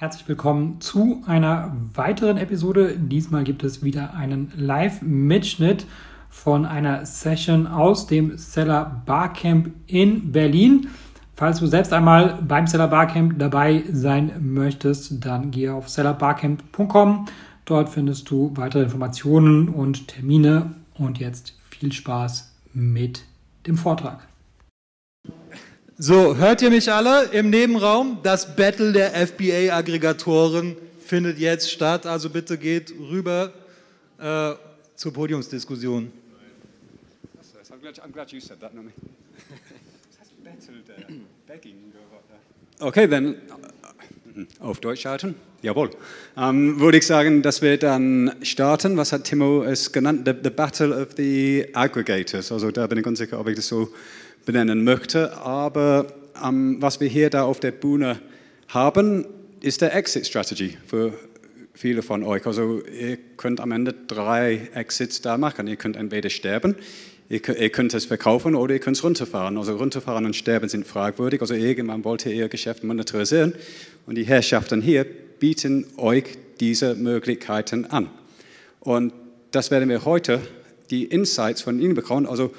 Herzlich willkommen zu einer weiteren Episode. Diesmal gibt es wieder einen Live-Mitschnitt von einer Session aus dem Seller Barcamp in Berlin. Falls du selbst einmal beim Seller Barcamp dabei sein möchtest, dann gehe auf sellerbarcamp.com. Dort findest du weitere Informationen und Termine. Und jetzt viel Spaß mit dem Vortrag. So, hört ihr mich alle im Nebenraum? Das Battle der FBA-Aggregatoren findet jetzt statt. Also bitte geht rüber äh, zur Podiumsdiskussion. Okay, dann auf Deutsch schalten. Jawohl. Ähm, würde ich sagen, dass wir dann starten. Was hat Timo es genannt? The, the Battle of the Aggregators. Also da bin ich unsicher, ob ich das so benennen möchte. Aber ähm, was wir hier da auf der Bühne haben, ist der Exit Strategy für viele von euch. Also ihr könnt am Ende drei Exits da machen. Ihr könnt entweder sterben, ihr ihr könnt es verkaufen oder ihr könnt es runterfahren. Also runterfahren und sterben sind fragwürdig. Also irgendwann wollt ihr ihr Geschäft monetarisieren und die Herrschaften hier bieten euch diese Möglichkeiten an. Und das werden wir heute die Insights von Ihnen bekommen. Also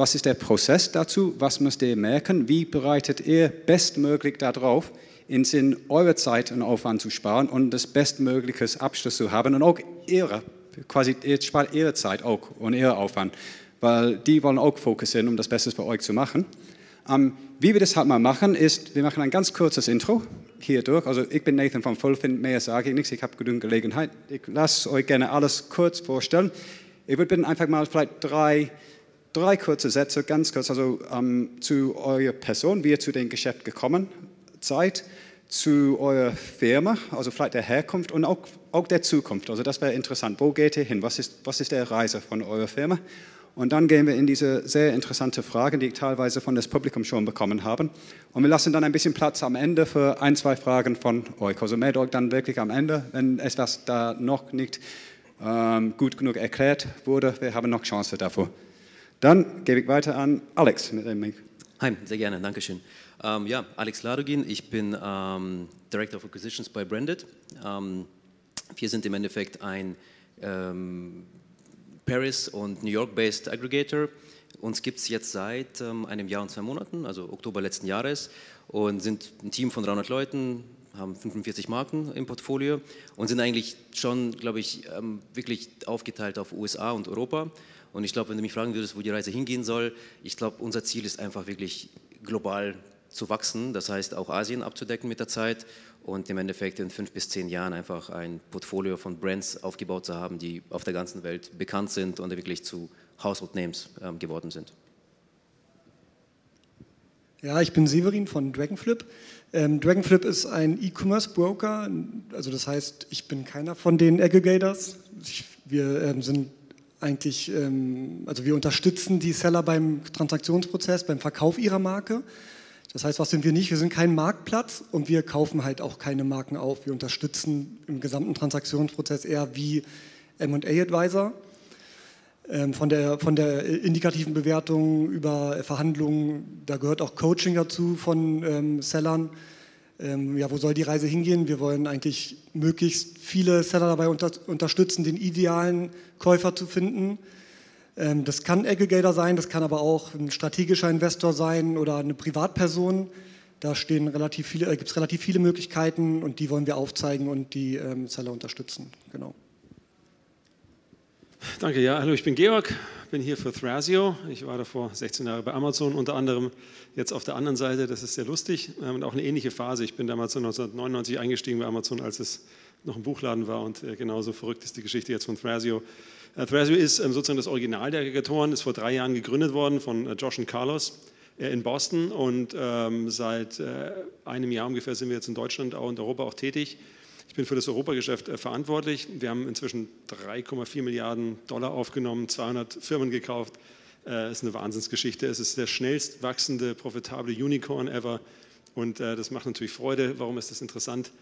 was ist der Prozess dazu? Was müsst ihr merken? Wie bereitet ihr bestmöglich darauf, in Sinn eure Zeit und Aufwand zu sparen und das bestmögliche Abschluss zu haben und auch ihre, quasi ihr spart ihre Zeit auch und ihr Aufwand, weil die wollen auch fokussieren, um das Beste für euch zu machen. Ähm, wie wir das halt mal machen, ist, wir machen ein ganz kurzes Intro hier durch. Also ich bin Nathan von Vollfind, mehr sage ich nichts, ich habe genügend Gelegenheit. Ich lasse euch gerne alles kurz vorstellen. Ich würde einfach mal vielleicht drei, drei kurze Sätze, ganz kurz, also ähm, zu eurer Person, wie ihr zu dem Geschäft gekommen seid, zu eurer Firma, also vielleicht der Herkunft und auch, auch der Zukunft. Also das wäre interessant. Wo geht ihr hin? Was ist, was ist der Reise von eurer Firma? Und dann gehen wir in diese sehr interessante Fragen, die ich teilweise von das Publikum schon bekommen habe. Und wir lassen dann ein bisschen Platz am Ende für ein, zwei Fragen von euch. Also meldet euch dann wirklich am Ende, wenn etwas da noch nicht ähm, gut genug erklärt wurde. Wir haben noch Chance dafür. Dann gebe ich weiter an Alex mit dem Link. Hi, sehr gerne, danke schön. Ähm, ja, Alex Ladogin, ich bin ähm, Director of Acquisitions bei Branded. Ähm, wir sind im Endeffekt ein ähm, Paris- und New York-based Aggregator. Uns gibt es jetzt seit ähm, einem Jahr und zwei Monaten, also Oktober letzten Jahres, und sind ein Team von 300 Leuten, haben 45 Marken im Portfolio und sind eigentlich schon, glaube ich, ähm, wirklich aufgeteilt auf USA und Europa. Und ich glaube, wenn du mich fragen würdest, wo die Reise hingehen soll, ich glaube, unser Ziel ist einfach wirklich global zu wachsen, das heißt auch Asien abzudecken mit der Zeit und im Endeffekt in fünf bis zehn Jahren einfach ein Portfolio von Brands aufgebaut zu haben, die auf der ganzen Welt bekannt sind und wirklich zu Household Names ähm, geworden sind. Ja, ich bin Severin von Dragonflip. Ähm, Dragonflip ist ein E-Commerce-Broker, also das heißt, ich bin keiner von den Aggregators. Ich, wir ähm, sind eigentlich, ähm, also wir unterstützen die Seller beim Transaktionsprozess, beim Verkauf ihrer Marke. Das heißt, was sind wir nicht? Wir sind kein Marktplatz und wir kaufen halt auch keine Marken auf. Wir unterstützen im gesamten Transaktionsprozess eher wie MA-Advisor. Ähm, von, der, von der indikativen Bewertung über Verhandlungen, da gehört auch Coaching dazu von ähm, Sellern. Ähm, ja, wo soll die Reise hingehen? Wir wollen eigentlich möglichst viele Seller dabei unter, unterstützen, den idealen Käufer zu finden ähm, das kann Aggregator sein, das kann aber auch ein strategischer Investor sein oder eine Privatperson. Da äh, gibt es relativ viele Möglichkeiten und die wollen wir aufzeigen und die ähm, Seller unterstützen. Genau. Danke, ja. Hallo, ich bin Georg, bin hier für Thrasio. Ich war davor 16 Jahre bei Amazon, unter anderem jetzt auf der anderen Seite. Das ist sehr lustig und auch eine ähnliche Phase. Ich bin damals 1999 eingestiegen bei Amazon, als es noch ein Buchladen war und äh, genauso verrückt ist die Geschichte jetzt von Thrasio. Äh, Thrasio ist ähm, sozusagen das Original der Aggregatoren, ist vor drei Jahren gegründet worden von äh, Josh und Carlos in Boston und ähm, seit einem Jahr ungefähr sind wir jetzt in Deutschland und Europa auch tätig. Ich bin für das Europageschäft verantwortlich. Wir haben inzwischen 3,4 Milliarden Dollar aufgenommen, 200 Firmen gekauft. Das ist eine Wahnsinnsgeschichte. Es ist der schnellst wachsende, profitable Unicorn ever und das macht natürlich Freude. Warum ist das interessant?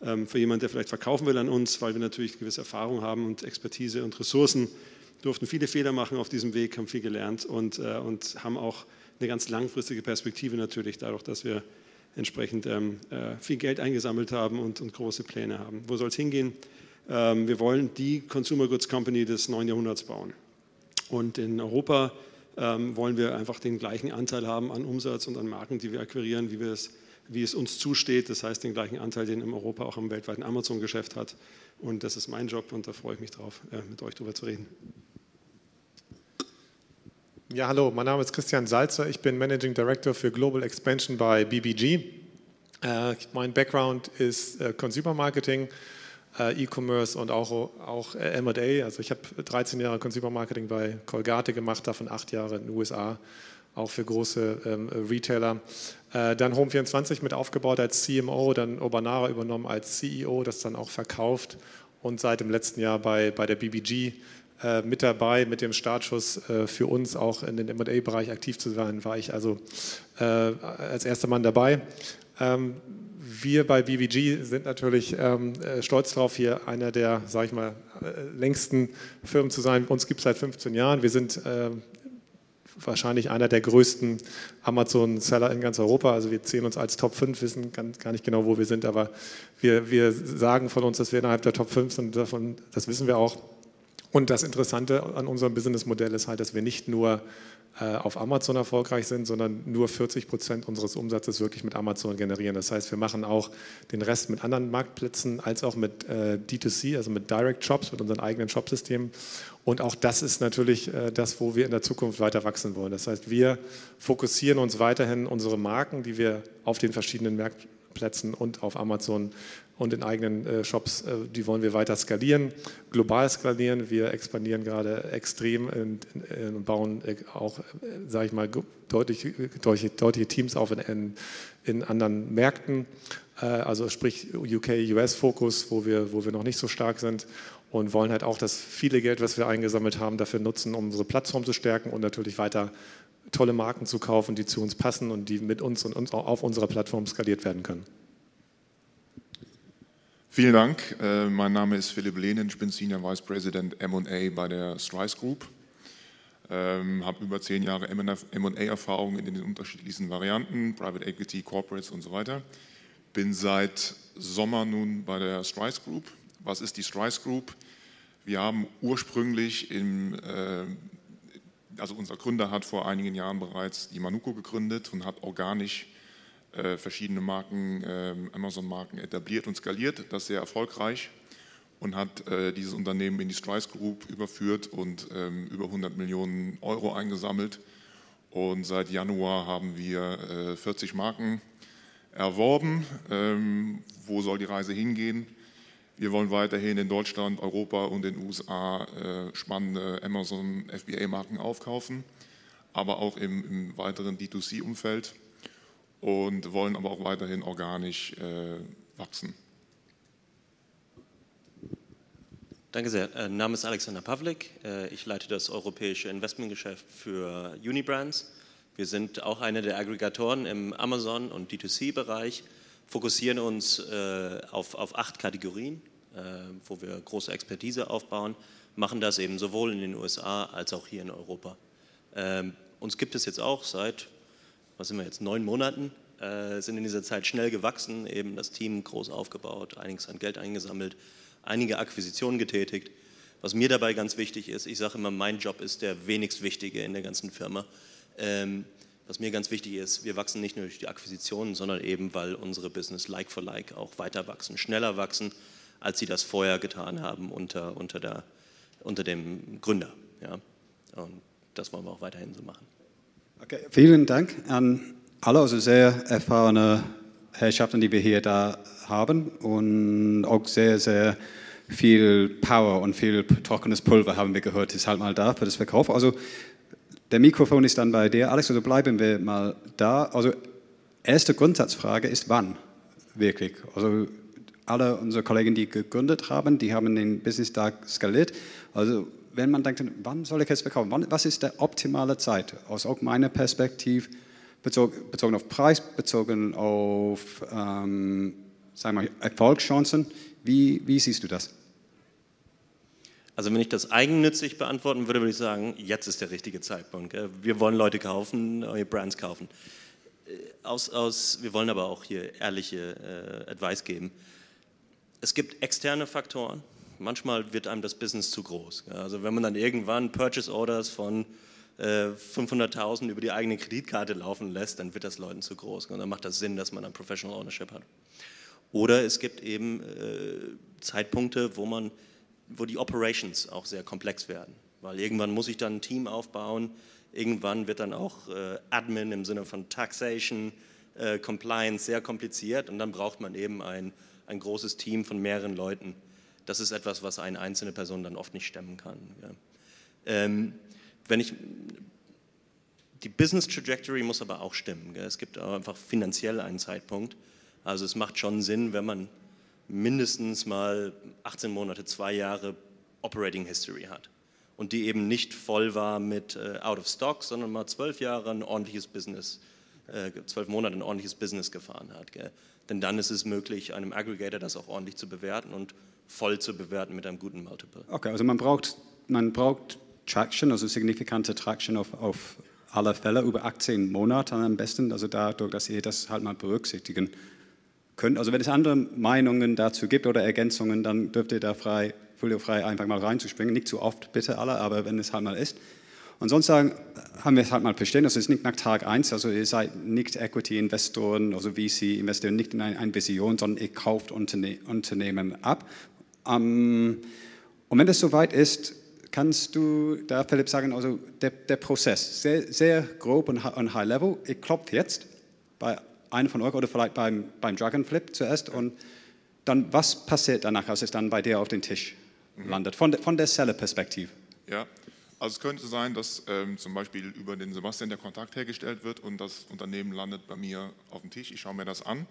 Ähm, für jemanden, der vielleicht verkaufen will an uns, weil wir natürlich gewisse Erfahrung haben und Expertise und Ressourcen, durften viele Fehler machen auf diesem Weg, haben viel gelernt und, äh, und haben auch eine ganz langfristige Perspektive natürlich, dadurch, dass wir entsprechend ähm, äh, viel Geld eingesammelt haben und, und große Pläne haben. Wo soll es hingehen? Ähm, wir wollen die Consumer Goods Company des neuen Jahrhunderts bauen. Und in Europa ähm, wollen wir einfach den gleichen Anteil haben an Umsatz und an Marken, die wir akquirieren, wie, wir es, wie es uns zusteht. Das heißt, den gleichen Anteil, den in Europa auch im weltweiten Amazon-Geschäft hat. Und das ist mein Job und da freue ich mich drauf, äh, mit euch darüber zu reden. Ja, hallo, mein Name ist Christian Salzer. Ich bin Managing Director für Global Expansion bei BBG. Äh, mein Background ist äh, Consumer Marketing äh, E-Commerce und auch, auch äh, MA. Also ich habe 13 Jahre Consumer Marketing bei Colgate gemacht, davon acht Jahre in den USA, auch für große ähm, Retailer. Äh, dann Home24 mit aufgebaut als CMO, dann Urbanara übernommen als CEO, das dann auch verkauft und seit dem letzten Jahr bei, bei der BBG äh, mit dabei, mit dem Startschuss äh, für uns auch in den M&A-Bereich aktiv zu sein, war ich also äh, als erster Mann dabei. Ähm, wir bei BBG sind natürlich ähm, äh, stolz darauf, hier einer der, sage ich mal, äh, längsten Firmen zu sein. Uns gibt es seit 15 Jahren. Wir sind äh, wahrscheinlich einer der größten Amazon-Seller in ganz Europa. Also wir zählen uns als Top 5, wissen gar nicht genau, wo wir sind, aber wir, wir sagen von uns, dass wir innerhalb der Top 5 sind. Davon, das wissen wir auch. Und das Interessante an unserem Businessmodell ist halt, dass wir nicht nur äh, auf Amazon erfolgreich sind, sondern nur 40 Prozent unseres Umsatzes wirklich mit Amazon generieren. Das heißt, wir machen auch den Rest mit anderen Marktplätzen als auch mit äh, D2C, also mit Direct Shops, mit unseren eigenen Shopsystemen. Und auch das ist natürlich äh, das, wo wir in der Zukunft weiter wachsen wollen. Das heißt, wir fokussieren uns weiterhin unsere Marken, die wir auf den verschiedenen Marktplätzen und auf Amazon und in eigenen äh, Shops, äh, die wollen wir weiter skalieren, global skalieren. Wir expandieren gerade extrem und, bauen äh, auch, sage ich mal, deutlich, deutliche, deutliche Teams auf in, in, in anderen Märkten. Also sprich UK-US-Fokus, wo wir, wo wir noch nicht so stark sind und wollen halt auch das viele Geld, was wir eingesammelt haben, dafür nutzen, um unsere Plattform zu stärken und natürlich weiter tolle Marken zu kaufen, die zu uns passen und die mit uns und uns auch auf unserer Plattform skaliert werden können. Vielen Dank. Äh, mein Name ist Philipp Lehnen. Ich bin Senior Vice President M&A bei der Strice Group. Ähm, habe über zehn Jahre M&A-Erfahrung in den unterschiedlichsten Varianten, Private Equity, Corporates und so weiter. Bin seit Sommer nun bei der Strice Group. Was ist die Strice Group? Wir haben ursprünglich im, äh, also unser Gründer hat vor einigen Jahren bereits die Manuko gegründet und hat organisch verschiedene Marken, ähm, Amazon-Marken etabliert und skaliert, das sehr erfolgreich und hat äh, dieses Unternehmen in die Strice Group überführt und ähm, über 100 Millionen Euro eingesammelt. Und seit Januar haben wir 40 äh, Marken erworben. Ähm, wo soll die Reise hingehen? Wir wollen weiterhin in Deutschland, Europa und den USA spannende Amazon FBA-Marken aufkaufen, aber auch im, im weiteren D2C-Umfeld und wollen aber auch weiterhin organisch äh, wachsen. Danke sehr. Äh, Name ist Alexander Pavlik. Äh, ich leite das europäische Investmentgeschäft für Unibrands. Wir sind auch eine der Aggregatoren im Amazon- und D2C-Bereich, fokussieren uns äh, auf, auf acht Kategorien, wo wir große Expertise aufbauen, machen das eben sowohl in den USA als auch hier in Europa. Ähm, uns gibt es jetzt auch seit was sind wir jetzt, neun Monaten, äh, sind in dieser Zeit schnell gewachsen, eben das Team groß aufgebaut, einiges an Geld eingesammelt, einige Akquisitionen getätigt. Was mir dabei ganz wichtig ist, ich sage immer, mein Job ist der wenigst wichtige in der ganzen Firma. Ähm, was mir ganz wichtig ist, wir wachsen nicht nur durch die Akquisitionen, sondern eben, weil unsere Business like for like auch weiter wachsen, schneller wachsen, als sie das vorher getan haben unter, unter, der, unter dem Gründer. Ja? Und das wollen wir auch weiterhin so machen. Okay, vielen Dank an alle, also sehr erfahrene Herrschaften, die wir hier da haben und auch sehr, sehr viel Power und viel trockenes Pulver haben wir gehört, ist halt mal da für das Verkauf. Also der Mikrofon ist dann bei dir. Alex, also bleiben wir mal da. Also erste Grundsatzfrage ist wann wirklich? Also alle unsere Kollegen, die gegründet haben, die haben den Business Tag skaliert. Also wenn man denkt, wann soll ich es verkaufen? Wann, was ist der optimale Zeit? Aus auch meiner Perspektive, bezogen, bezogen auf Preis, bezogen auf ähm, sagen wir, Erfolgschancen. Wie, wie siehst du das? Also wenn ich das eigennützig beantworten würde, würde ich sagen, jetzt ist der richtige Zeitpunkt. Wir wollen Leute kaufen, neue Brands kaufen. aus, aus, wir wollen aber auch hier ehrliche äh, Advice geben. Es gibt externe Faktoren. Manchmal wird einem das Business zu groß. Also wenn man dann irgendwann Purchase Orders von äh, 500.000 über die eigene Kreditkarte laufen lässt, dann wird das Leuten zu groß. Und dann macht das Sinn, dass man ein Professional Ownership hat. Oder es gibt eben äh, Zeitpunkte, wo, man, wo die Operations auch sehr komplex werden. Weil irgendwann muss ich dann ein Team aufbauen, irgendwann wird dann auch äh, Admin im Sinne von Taxation, äh, Compliance sehr kompliziert und dann braucht man eben ein, ein großes Team von mehreren Leuten. Das ist etwas, was eine einzelne Person dann oft nicht stemmen kann. Ja. Ähm, wenn ich, die Business Trajectory muss aber auch stimmen. Gell? Es gibt einfach finanziell einen Zeitpunkt. Also es macht schon Sinn, wenn man mindestens mal 18 Monate, zwei Jahre Operating History hat und die eben nicht voll war mit äh, Out of Stock, sondern mal zwölf Jahre ein ordentliches Business, äh, zwölf Monate ein ordentliches Business gefahren hat. Gell? Denn dann ist es möglich, einem Aggregator das auch ordentlich zu bewerten und voll zu bewerten mit einem guten Multiple. Okay, also man braucht, man braucht Traction, also signifikante Traction auf, auf alle Fälle über 18 Monate am besten, also dadurch, dass ihr das halt mal berücksichtigen könnt. Also wenn es andere Meinungen dazu gibt oder Ergänzungen, dann dürft ihr da frei, frei einfach mal reinzuspringen. Nicht zu oft, bitte alle, aber wenn es halt mal ist. Und sonst sagen, haben wir es halt mal verstehen, das ist nicht nach Tag 1, also ihr seid nicht Equity-Investoren, also VC-Investoren, nicht in eine, Vision, sondern ihr kauft Unterne Unternehmen ab. Um, und wenn das soweit ist, kannst du da, Philipp, sagen, also der, der Prozess, sehr, sehr grob und, und high level, ich klopfe jetzt bei einem von euch oder vielleicht beim, beim Dragonflip zuerst und dann, was passiert danach, als es dann bei dir auf den Tisch mhm. landet, von, von der Seller-Perspektive? Ja, also es könnte sein, dass ähm, zum Beispiel über den Sebastian der Kontakt hergestellt wird und das Unternehmen landet bei mir auf dem Tisch, ich schaue mir das an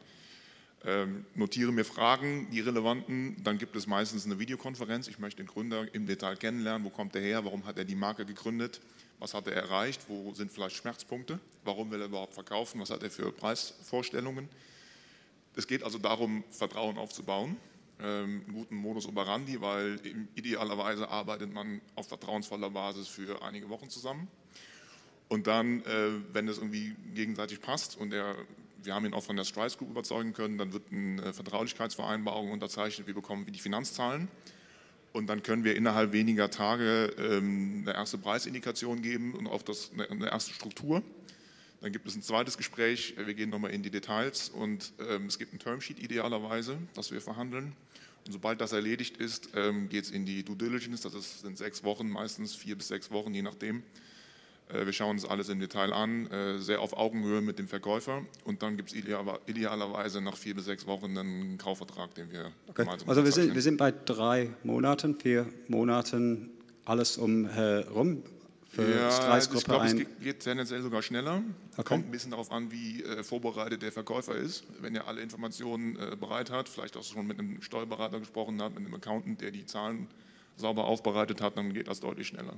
ähm, notiere mir Fragen, die relevanten, dann gibt es meistens eine Videokonferenz. Ich möchte den Gründer im Detail kennenlernen, wo kommt er her, warum hat er die Marke gegründet, was hat er erreicht, wo sind vielleicht Schmerzpunkte, warum will er überhaupt verkaufen, was hat er für Preisvorstellungen. Es geht also darum, Vertrauen aufzubauen, ähm, einen guten Modus operandi, weil idealerweise arbeitet man auf vertrauensvoller Basis für einige Wochen zusammen. Und dann, äh, wenn es irgendwie gegenseitig passt und er wir haben ihn auch von der Strice Group überzeugen können. Dann wird eine Vertraulichkeitsvereinbarung unterzeichnet. Wir bekommen die Finanzzahlen. Und dann können wir innerhalb weniger Tage ähm, eine erste Preisindikation geben und auch das, eine, erste Struktur. Dann gibt es ein zweites Gespräch. Wir gehen nochmal in die Details und ähm, es gibt ein Termsheet idealerweise, das wir verhandeln. Und sobald das erledigt ist, ähm, geht es in die Due Diligence. Das sind sechs Wochen, meistens vier bis sechs Wochen, je nachdem. Äh, wir schauen uns alles im Detail an, äh, sehr auf Augenhöhe mit dem Verkäufer und dann gibt es idealerweise nach vier bis sechs Wochen einen Kaufvertrag, den wir okay. gemeinsam Also wir sind, wir sind bei drei Monaten, vier Monaten alles umherum. Ja, ich glaube, es geht tendenziell sogar schneller. Okay. Kommt ein bisschen darauf an, wie äh, vorbereitet der Verkäufer ist. Wenn er alle Informationen äh, bereit hat, vielleicht auch schon mit einem Steuerberater gesprochen hat, mit einem Accountant, der die Zahlen sauber aufbereitet hat, dann geht das deutlich schneller.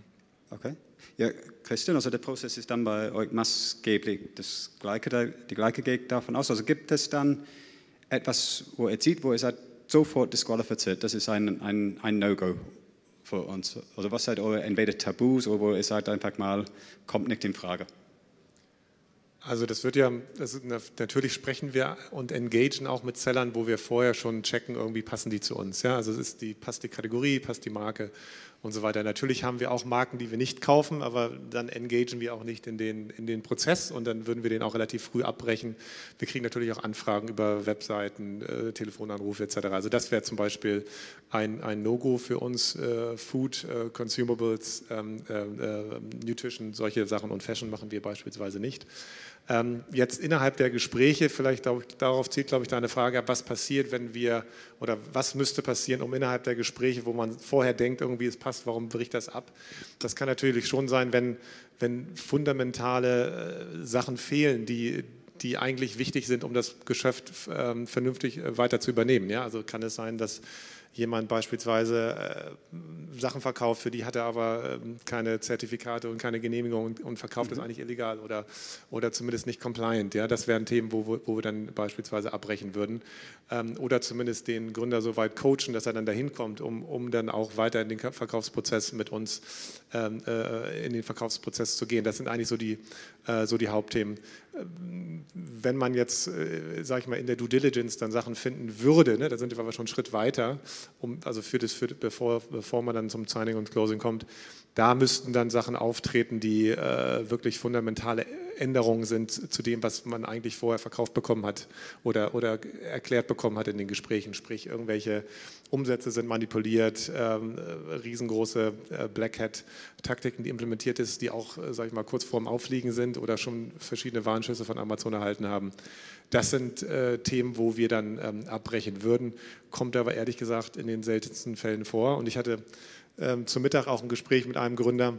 Okay. Ja, Christian, also der Prozess ist dann bei euch maßgeblich das Gleiche, die gleiche geht davon aus. Also gibt es dann etwas, wo ihr sieht, wo ihr seid sofort disqualifiziert, das ist ein, ein, ein No-Go für uns. Also was seid eure entweder Tabus oder wo ihr seid einfach mal, kommt nicht in Frage? Also das wird ja, das natürlich sprechen wir und engagen auch mit Sellern, wo wir vorher schon checken, irgendwie passen die zu uns. Ja? Also ist die, passt die Kategorie, passt die Marke und so weiter. Natürlich haben wir auch Marken, die wir nicht kaufen, aber dann engagen wir auch nicht in den, in den Prozess und dann würden wir den auch relativ früh abbrechen. Wir kriegen natürlich auch Anfragen über Webseiten, äh, Telefonanrufe etc. Also das wäre zum Beispiel ein, ein No-Go für uns. Äh, Food, äh, Consumables, ähm, äh, äh, Nutrition, solche Sachen und Fashion machen wir beispielsweise nicht. Ähm, jetzt innerhalb der Gespräche, vielleicht darauf zielt, glaube ich, deine Frage ab, was passiert, wenn wir, oder was müsste passieren, um innerhalb der Gespräche, wo man vorher denkt, irgendwie es passt, warum bricht das ab? Das kann natürlich schon sein, wenn, wenn fundamentale äh, Sachen fehlen, die, die eigentlich wichtig sind, um das Geschäft ähm, vernünftig äh, weiter zu übernehmen. Ja? Also kann es sein, dass jemand beispielsweise äh, Sachen verkauft, für die hat er aber äh, keine Zertifikate und keine Genehmigung und, und verkauft mhm. das eigentlich illegal oder, oder zumindest nicht compliant. Ja? Das wären Themen, wo, wo, wo wir dann beispielsweise abbrechen würden. Ähm, oder zumindest den Gründer so weit coachen, dass er dann dahin kommt, um, um dann auch weiter in den Verkaufsprozess mit uns ähm, äh, in den Verkaufsprozess zu gehen. Das sind eigentlich so die, äh, so die Hauptthemen. Wenn man jetzt, äh, sage ich mal, in der Due Diligence dann Sachen finden würde, ne, da sind wir aber schon einen Schritt weiter, um, also für das, für, bevor, bevor man dann zum Signing und Closing kommt, da müssten dann Sachen auftreten, die äh, wirklich fundamentale Änderungen sind zu dem, was man eigentlich vorher verkauft bekommen hat oder, oder erklärt bekommen hat in den Gesprächen. Sprich, irgendwelche Umsätze sind manipuliert, ähm, riesengroße äh, Black Hat-Taktiken, die implementiert ist, die auch, äh, sage ich mal, kurz vorm Auffliegen sind oder schon verschiedene Warnschüsse von Amazon erhalten haben. Das sind äh, Themen, wo wir dann ähm, abbrechen würden, kommt aber ehrlich gesagt in den seltensten Fällen vor. Und ich hatte ähm, zum Mittag auch ein Gespräch mit einem Gründer,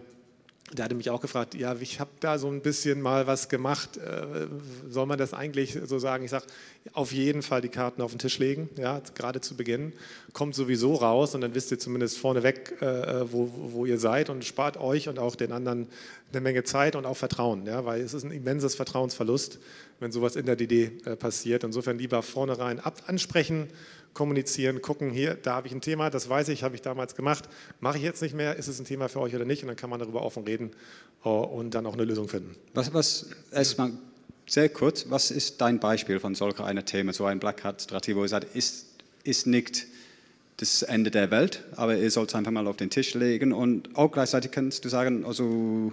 der hatte mich auch gefragt, ja, ich habe da so ein bisschen mal was gemacht, äh, soll man das eigentlich so sagen? Ich sage, auf jeden Fall die Karten auf den Tisch legen, ja, gerade zu Beginn, kommt sowieso raus und dann wisst ihr zumindest vorneweg, äh, wo, wo ihr seid und spart euch und auch den anderen eine Menge Zeit und auch Vertrauen, ja, weil es ist ein immenses Vertrauensverlust, wenn sowas in der DD äh, passiert. Insofern lieber vornherein ab ansprechen, kommunizieren, gucken, hier, da habe ich ein Thema, das weiß ich, habe ich damals gemacht, mache ich jetzt nicht mehr, ist es ein Thema für euch oder nicht? Und dann kann man darüber offen reden äh, und dann auch eine Lösung finden. Was, was erstmal sehr kurz, was ist dein Beispiel von solcher einer Thema, so ein Black Hat Strategie, wo ihr sagt, ist, ist nicht das Ende der Welt, aber ihr sollt es einfach mal auf den Tisch legen. Und auch gleichzeitig kannst du sagen, also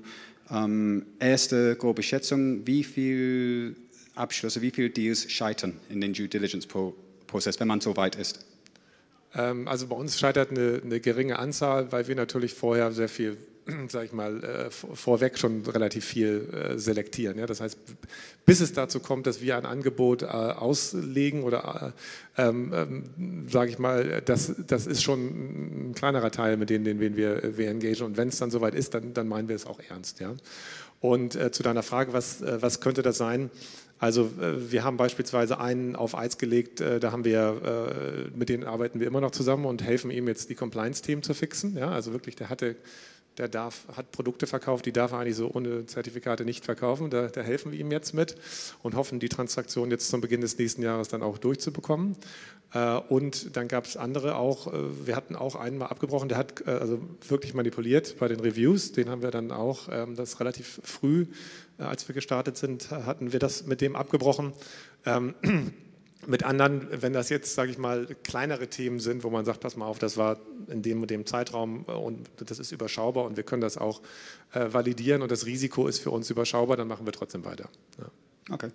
ähm, erste grobe Schätzung, wie viel Abschlüsse, wie viele Deals scheitern in den Due Diligence Pro Prozess, wenn man so weit ist? Ähm, also bei uns scheitert eine, eine, geringe Anzahl, weil wir natürlich vorher sehr viel, sage ich mal, äh, vorweg schon relativ viel äh, selektieren. Ja? Das heißt, bis es dazu kommt, dass wir ein Angebot äh, auslegen oder, ähm, ähm, sage ich mal, das, das ist schon ein kleinerer Teil, mit denen, den wir, wir engagieren. Und wenn es dann soweit ist, dann, dann meinen wir es auch ernst. Ja? Und äh, zu deiner Frage, was, äh, was könnte das sein? Also äh, wir haben beispielsweise einen auf Eis gelegt, äh, da haben wir, äh, mit denen arbeiten wir immer noch zusammen und helfen ihm jetzt die Compliance-Themen zu fixen. Ja, also wirklich, der hatte der darf, hat Produkte verkauft, die darf er eigentlich so ohne Zertifikate nicht verkaufen. Da, da, helfen wir ihm jetzt mit und hoffen, die Transaktion jetzt zum Beginn des nächsten Jahres dann auch durchzubekommen. Und dann gab es andere auch, wir hatten auch einen mal abgebrochen, der hat also wirklich manipuliert bei den Reviews. Den haben wir dann auch, ähm, das relativ früh, als wir gestartet sind, hatten wir das mit dem abgebrochen. Ähm, mit anderen, wenn das jetzt, sage ich mal, kleinere Themen sind, wo man sagt, pass mal auf, das war in dem und dem Zeitraum äh, und das ist überschaubar und wir können das auch äh, validieren und das Risiko ist für uns überschaubar, dann machen wir trotzdem weiter. Ja. Okay.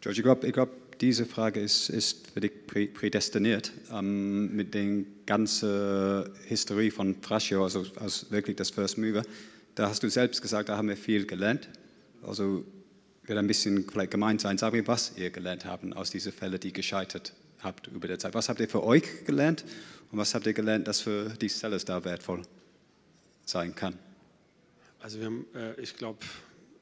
George, ich glaube, glaub, diese Frage ist, ist für dich prädestiniert ähm, mit der ganzen Historie von Thrasio, also als wirklich das First Mover. Da hast du selbst gesagt, da haben wir viel gelernt. Also wird ein bisschen vielleicht gemeint sein. Sag mir, was ihr gelernt habt aus diesen Fällen, die gescheitert habt über der Zeit. Was habt ihr für euch gelernt und was habt ihr gelernt, das für die Sellers da wertvoll sein kann? Also wir haben, äh, ich glaube,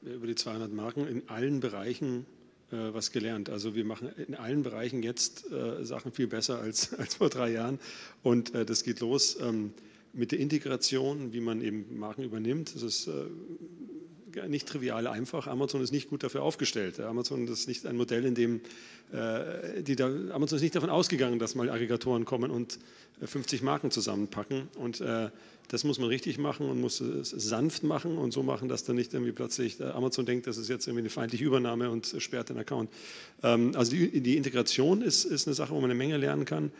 über die 200 Marken in allen Bereichen äh, was gelernt. Also wir machen in allen Bereichen jetzt äh, Sachen viel besser als, als vor drei Jahren und das geht los ähm, mit der Integration, wie man eben Marken übernimmt. Das ist nicht trivial einfach. Amazon ist nicht gut dafür aufgestellt. Amazon ist nicht ein Modell, in dem äh, die da, Amazon ist nicht davon ausgegangen, dass mal Aggregatoren kommen und 50 äh, Marken zusammenpacken. Und äh, das muss man richtig machen und muss es sanft machen und so machen, dass dann nicht irgendwie plötzlich äh, Amazon denkt, das ist jetzt irgendwie eine feindliche Übernahme und sperrt den Account. Ähm, also die, die Integration ist, ist eine Sache, wo man eine Menge lernen kann.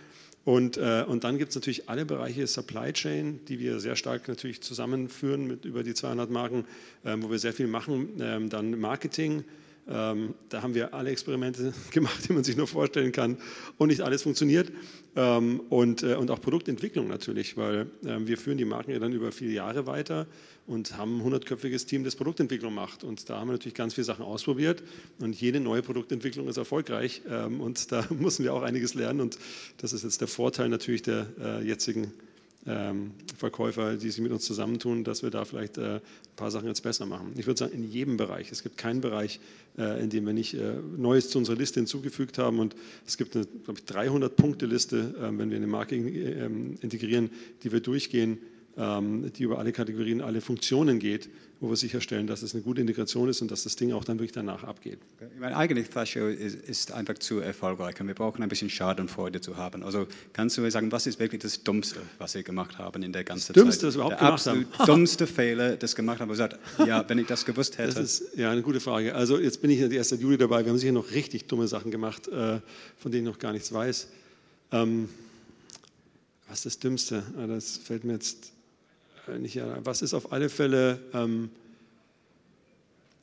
Und, äh, und dann gibt es natürlich alle Bereiche Supply Chain, die wir sehr stark natürlich zusammenführen mit über die 200 Marken, äh, wo wir sehr viel machen. Ähm, dann Marketing, ähm, da haben wir alle Experimente gemacht, die man sich nur vorstellen kann und nicht alles funktioniert. Ähm, und, äh, und auch Produktentwicklung natürlich, weil äh, wir führen die Marken ja dann über viele Jahre weiter und haben ein hundertköpfiges Team, das Produktentwicklung macht. Und da haben wir natürlich ganz viele Sachen ausprobiert und jede neue Produktentwicklung ist erfolgreich ähm, und da müssen wir auch einiges lernen und das ist jetzt der Vorteil natürlich der äh, jetzigen ähm, Verkäufer, die sich mit uns zusammentun, dass wir da vielleicht äh, ein paar Sachen jetzt besser machen. Ich würde sagen, in jedem Bereich. Es gibt keinen Bereich, äh, in dem wir nicht äh, Neues zu unserer Liste hinzugefügt haben. Und es gibt eine, glaube ich, 300-Punkte-Liste, ähm, wenn wir eine Marke ähm, integrieren, die wir durchgehen, ähm, die über alle Kategorien, alle Funktionen geht wo wir sicherstellen, dass es eine gute Integration ist und dass das Ding auch dann wirklich danach abgeht. Ich meine, eigentlich Fascio ist, ist, einfach zu erfolgreich und wir brauchen ein bisschen Schadenfreude zu haben. Also kannst du mir sagen, was ist wirklich das Dummste, was Sie gemacht haben in der ganzen das Dümmste, Zeit? was wir überhaupt der gemacht haben. absolut dummste Fehler, das gemacht haben, wo gesagt, ja, wenn ich das gewusst hätte. Das ist ja eine gute Frage. Also jetzt bin ich die erste Juli dabei. Wir haben sicher noch richtig dumme Sachen gemacht, äh, von denen ich noch gar nichts weiß. Ähm, was ist das Dümmste? Ah, das fällt mir jetzt nicht, ja, was ist auf alle Fälle, ähm,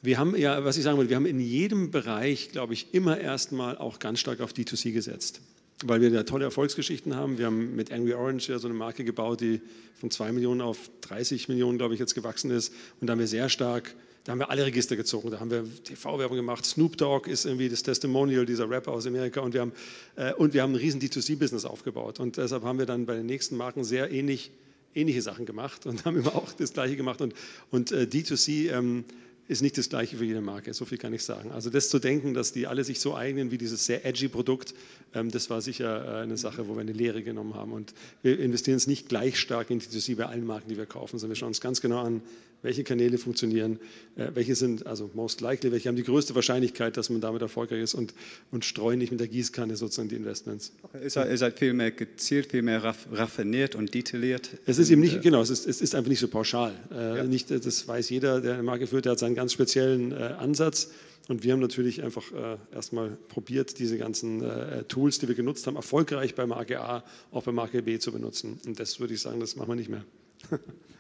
wir haben ja, was ich sagen will, wir haben in jedem Bereich, glaube ich, immer erstmal auch ganz stark auf D2C gesetzt, weil wir da tolle Erfolgsgeschichten haben. Wir haben mit Angry Orange ja so eine Marke gebaut, die von 2 Millionen auf 30 Millionen, glaube ich, jetzt gewachsen ist. Und da haben wir sehr stark da haben wir alle Register gezogen. Da haben wir TV-Werbung gemacht. Snoop Dogg ist irgendwie das Testimonial dieser Rapper aus Amerika. Und wir haben, äh, und wir haben ein riesen D2C-Business aufgebaut. Und deshalb haben wir dann bei den nächsten Marken sehr ähnlich ähnliche Sachen gemacht und haben immer auch das Gleiche gemacht. Und, und äh, D2C ähm, ist nicht das Gleiche für jede Marke, so viel kann ich sagen. Also das zu denken, dass die alle sich so eignen wie dieses sehr edgy Produkt, ähm, das war sicher äh, eine Sache, wo wir eine Lehre genommen haben. Und wir investieren es nicht gleich stark in D2C bei allen Marken, die wir kaufen, sondern wir schauen uns ganz genau an, welche Kanäle funktionieren, äh, welche sind, also most likely, welche haben die größte Wahrscheinlichkeit, dass man damit erfolgreich ist und, und streuen nicht mit der Gießkanne sozusagen die Investments. Okay. Ihr, seid, ihr seid viel mehr gezielt, viel mehr raffiniert und detailliert. Es ist eben nicht, äh, genau, es ist, es ist einfach nicht so pauschal. Äh, ja. nicht, das weiß jeder, der eine Marke führt, der hat seinen ganz speziellen Ansatz. Und wir haben natürlich einfach erstmal probiert, diese ganzen Tools, die wir genutzt haben, erfolgreich bei Marke A, auch bei Marke B zu benutzen. Und das würde ich sagen, das machen wir nicht mehr.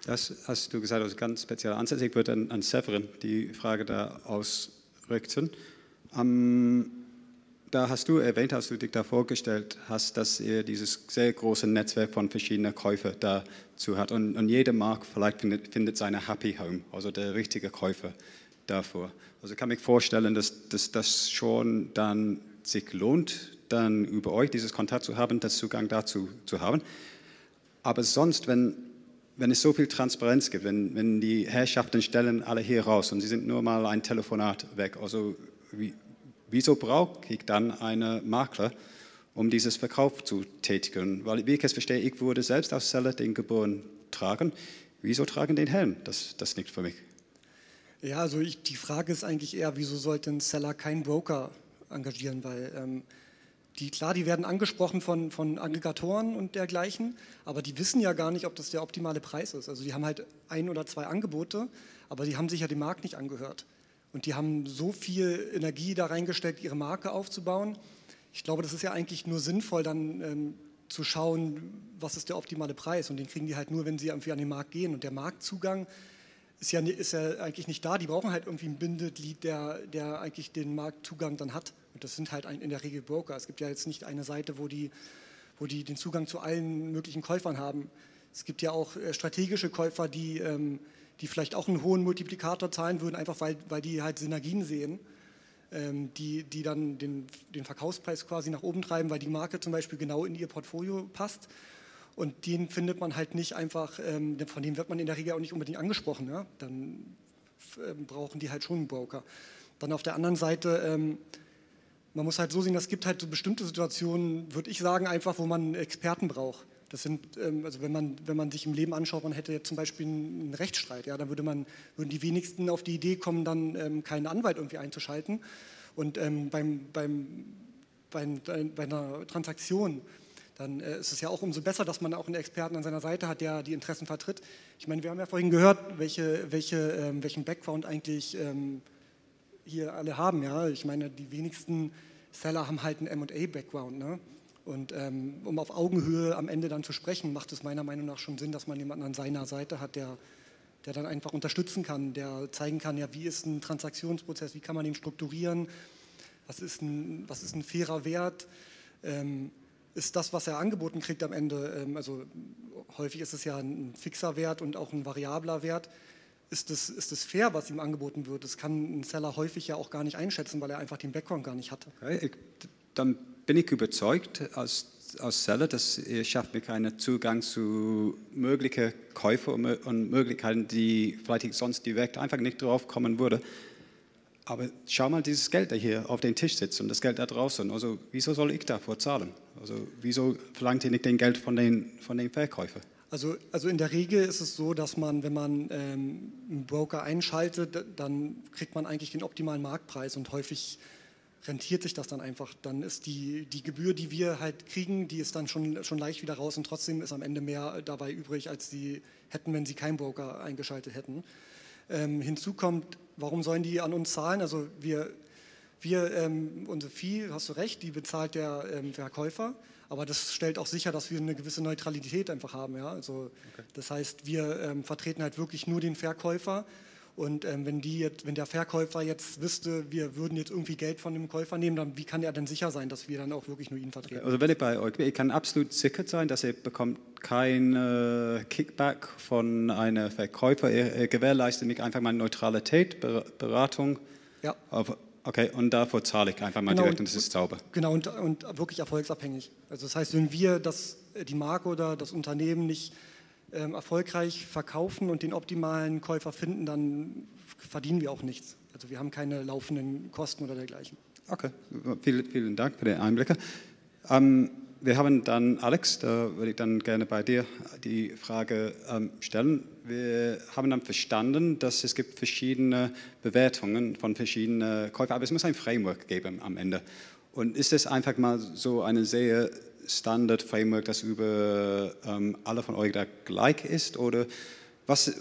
Das hast du gesagt, das ganz spezieller Ansatz. Ich würde an, an Severin die Frage da ausrichten. Um, da hast du erwähnt, hast du dich da vorgestellt hast, dass ihr dieses sehr große Netzwerk von verschiedenen Käufern dazu hat. Und, und jeder Markt vielleicht findet, findet seine Happy Home, also der richtige Käufer davor. Also kann ich vorstellen, dass, dass das schon dann sich lohnt, dann über euch dieses Kontakt zu haben, das Zugang dazu zu haben. Aber sonst, wenn wenn es so viel Transparenz gibt, wenn, wenn die Herrschaften stellen alle hier raus und sie sind nur mal ein Telefonat weg, also wie, wieso brauche ich dann einen Makler, um dieses Verkauf zu tätigen? Weil, wie ich es verstehe, ich würde selbst als Seller den Gebühren tragen. Wieso tragen den Helm? Das, das nicht für mich. Ja, also ich, die Frage ist eigentlich eher, wieso sollte ein Seller keinen Broker engagieren? Weil ähm, die, klar, die werden angesprochen von, von Aggregatoren und dergleichen, aber die wissen ja gar nicht, ob das der optimale Preis ist. Also die haben halt ein oder zwei Angebote, aber die haben sich ja dem Markt nicht angehört. Und die haben so viel Energie da reingesteckt, ihre Marke aufzubauen. Ich glaube, das ist ja eigentlich nur sinnvoll, dann ähm, zu schauen, was ist der optimale Preis. Und den kriegen die halt nur, wenn sie irgendwie an den Markt gehen. Und der Marktzugang ist ja, ist ja eigentlich nicht da. Die brauchen halt irgendwie ein Bindeglied, der, der eigentlich den Marktzugang dann hat. Und das sind halt in der Regel Broker. Es gibt ja jetzt nicht eine Seite, wo die, wo die den Zugang zu allen möglichen Käufern haben. Es gibt ja auch äh, strategische Käufer, die, ähm, die vielleicht auch einen hohen Multiplikator zahlen würden, einfach weil, weil die halt Synergien sehen, ähm, die, die dann den, den Verkaufspreis quasi nach oben treiben, weil die Marke zum Beispiel genau in ihr Portfolio passt. Und den findet man halt nicht einfach, ähm, von dem wird man in der Regel auch nicht unbedingt angesprochen. Ja? Dann brauchen die halt schon einen Broker. Dann auf der anderen Seite, man muss halt so sehen, es gibt halt so bestimmte Situationen, würde ich sagen, einfach, wo man Experten braucht. Das sind, ähm, also wenn man, wenn man sich im Leben anschaut, man hätte jetzt zum Beispiel einen Rechtsstreit, ja, dann würde man, würden die wenigsten auf die Idee kommen, dann ähm, keinen Anwalt irgendwie einzuschalten. Und ähm, beim, beim, bei, bei einer Transaktion dann äh, ist es ja auch umso besser, dass man auch einen Experten an seiner Seite hat, der die Interessen vertritt. Ich meine, wir haben ja vorhin gehört, welche, welche, ähm, welchen Background eigentlich ähm, hier alle haben. Ja? Ich meine, die wenigsten Seller haben halt einen MA-Background. Ne? Und ähm, um auf Augenhöhe am Ende dann zu sprechen, macht es meiner Meinung nach schon Sinn, dass man jemanden an seiner Seite hat, der, der dann einfach unterstützen kann, der zeigen kann, ja, wie ist ein Transaktionsprozess, wie kann man den strukturieren, was ist ein, was ist ein fairer Wert. Ähm, ist das, was er angeboten kriegt am Ende, ähm, also häufig ist es ja ein fixer Wert und auch ein variabler Wert, ist es, ist es fair, was ihm angeboten wird? Das kann ein Seller häufig ja auch gar nicht einschätzen, weil er einfach den Background gar nicht hatte. Okay, ich, dann bin ich überzeugt, als als Seller, dass ihr schafft mir keinen Zugang zu möglichen Käufen und Möglichkeiten, die vielleicht sonst direkt einfach nicht drauf kommen würde. Aber schau mal dieses Geld, das hier auf dem Tisch sitzt und das Geld da draußen. Also wieso soll ich dafür zahlen? Also wieso verlangt ihr nicht den Geld von den, von den Verkäufern? Also, also in der Regel ist es so, dass man, wenn man ähm, einen Broker einschaltet, dann kriegt man eigentlich den optimalen Marktpreis und häufig rentiert sich das dann einfach. Dann ist die, die Gebühr, die wir halt kriegen, die ist dann schon, schon leicht wieder raus und trotzdem ist am Ende mehr dabei übrig, als sie hätten, wenn sie keinen Broker eingeschaltet hätten. Ähm, hinzu kommt, warum sollen die an uns zahlen? Also wir, wir ähm, unsere Fee, hast du recht, die bezahlt der ähm, Verkäufer. Aber das stellt auch sicher, dass wir eine gewisse Neutralität einfach haben. Ja? Also, okay. Das heißt, wir ähm, vertreten halt wirklich nur den Verkäufer. Und ähm, wenn, die jetzt, wenn der Verkäufer jetzt wüsste, wir würden jetzt irgendwie Geld von dem Käufer nehmen, dann wie kann er denn sicher sein, dass wir dann auch wirklich nur ihn vertreten? Also wenn ich bei euch bin, ich kann absolut sicher sein, dass ihr bekommt kein äh, Kickback von einem Verkäufer. Ihr, ihr gewährleistet nicht einfach mal Neutralität, Beratung. Ja. Auf, Okay, und davor zahle ich einfach mal genau, direkt und das ist sauber. Genau, und, und wirklich erfolgsabhängig. Also das heißt, wenn wir das, die Marke oder das Unternehmen nicht ähm, erfolgreich verkaufen und den optimalen Käufer finden, dann verdienen wir auch nichts. Also wir haben keine laufenden Kosten oder dergleichen. Okay, vielen, vielen Dank für den Einblicke. Ähm, wir haben dann, Alex, da würde ich dann gerne bei dir die Frage ähm, stellen. Wir haben dann verstanden, dass es gibt verschiedene Bewertungen von verschiedenen Käufern, aber es muss ein Framework geben am Ende. Und ist das einfach mal so eine sehr Standard-Framework, das über ähm, alle von euch da gleich ist? Oder was,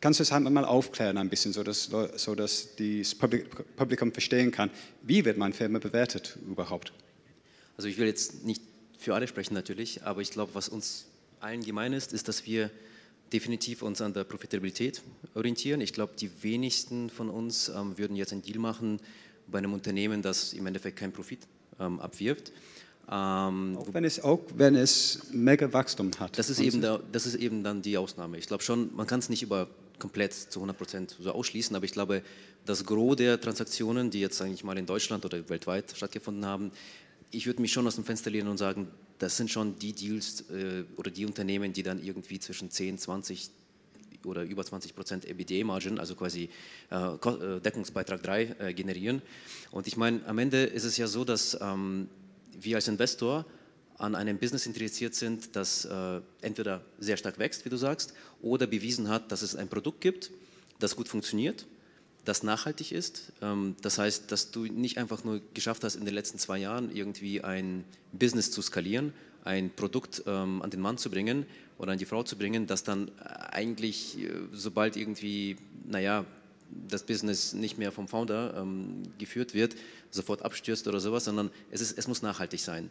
kannst du es halt mal aufklären ein bisschen, sodass, so dass das Publikum verstehen kann, wie wird meine Firma bewertet überhaupt? Also ich will jetzt nicht für alle sprechen natürlich, aber ich glaube, was uns allen gemein ist, ist, dass wir definitiv uns an der Profitabilität orientieren. Ich glaube, die wenigsten von uns ähm, würden jetzt einen Deal machen bei einem Unternehmen, das im Endeffekt keinen Profit ähm, abwirft. Ähm, auch, wenn es, auch wenn es mega Wachstum hat. Das ist, eben da, das ist eben dann die Ausnahme. Ich glaube schon, man kann es nicht über komplett zu 100 Prozent so ausschließen, aber ich glaube, das Gros der Transaktionen, die jetzt eigentlich mal in Deutschland oder weltweit stattgefunden haben, ich würde mich schon aus dem Fenster lehnen und sagen, das sind schon die Deals äh, oder die Unternehmen, die dann irgendwie zwischen 10, 20 oder über 20 Prozent EBITDA-Margin, also quasi äh, äh Deckungsbeitrag 3, äh, generieren. Und ich meine, am Ende ist es ja so, dass ähm, wir als Investor an einem Business interessiert sind, das äh, entweder sehr stark wächst, wie du sagst, oder bewiesen hat, dass es ein Produkt gibt, das gut funktioniert das nachhaltig ist. Ähm, das heißt, dass du nicht einfach nur geschafft hast, in den letzten zwei Jahren irgendwie ein Business zu skalieren, ein Produkt ähm, an den Mann zu bringen oder an die Frau zu bringen, das dann eigentlich, äh, sobald irgendwie, naja, das Business nicht mehr vom Founder ähm, geführt wird, sofort abstürzt oder sowas, sondern es, ist, es muss nachhaltig sein.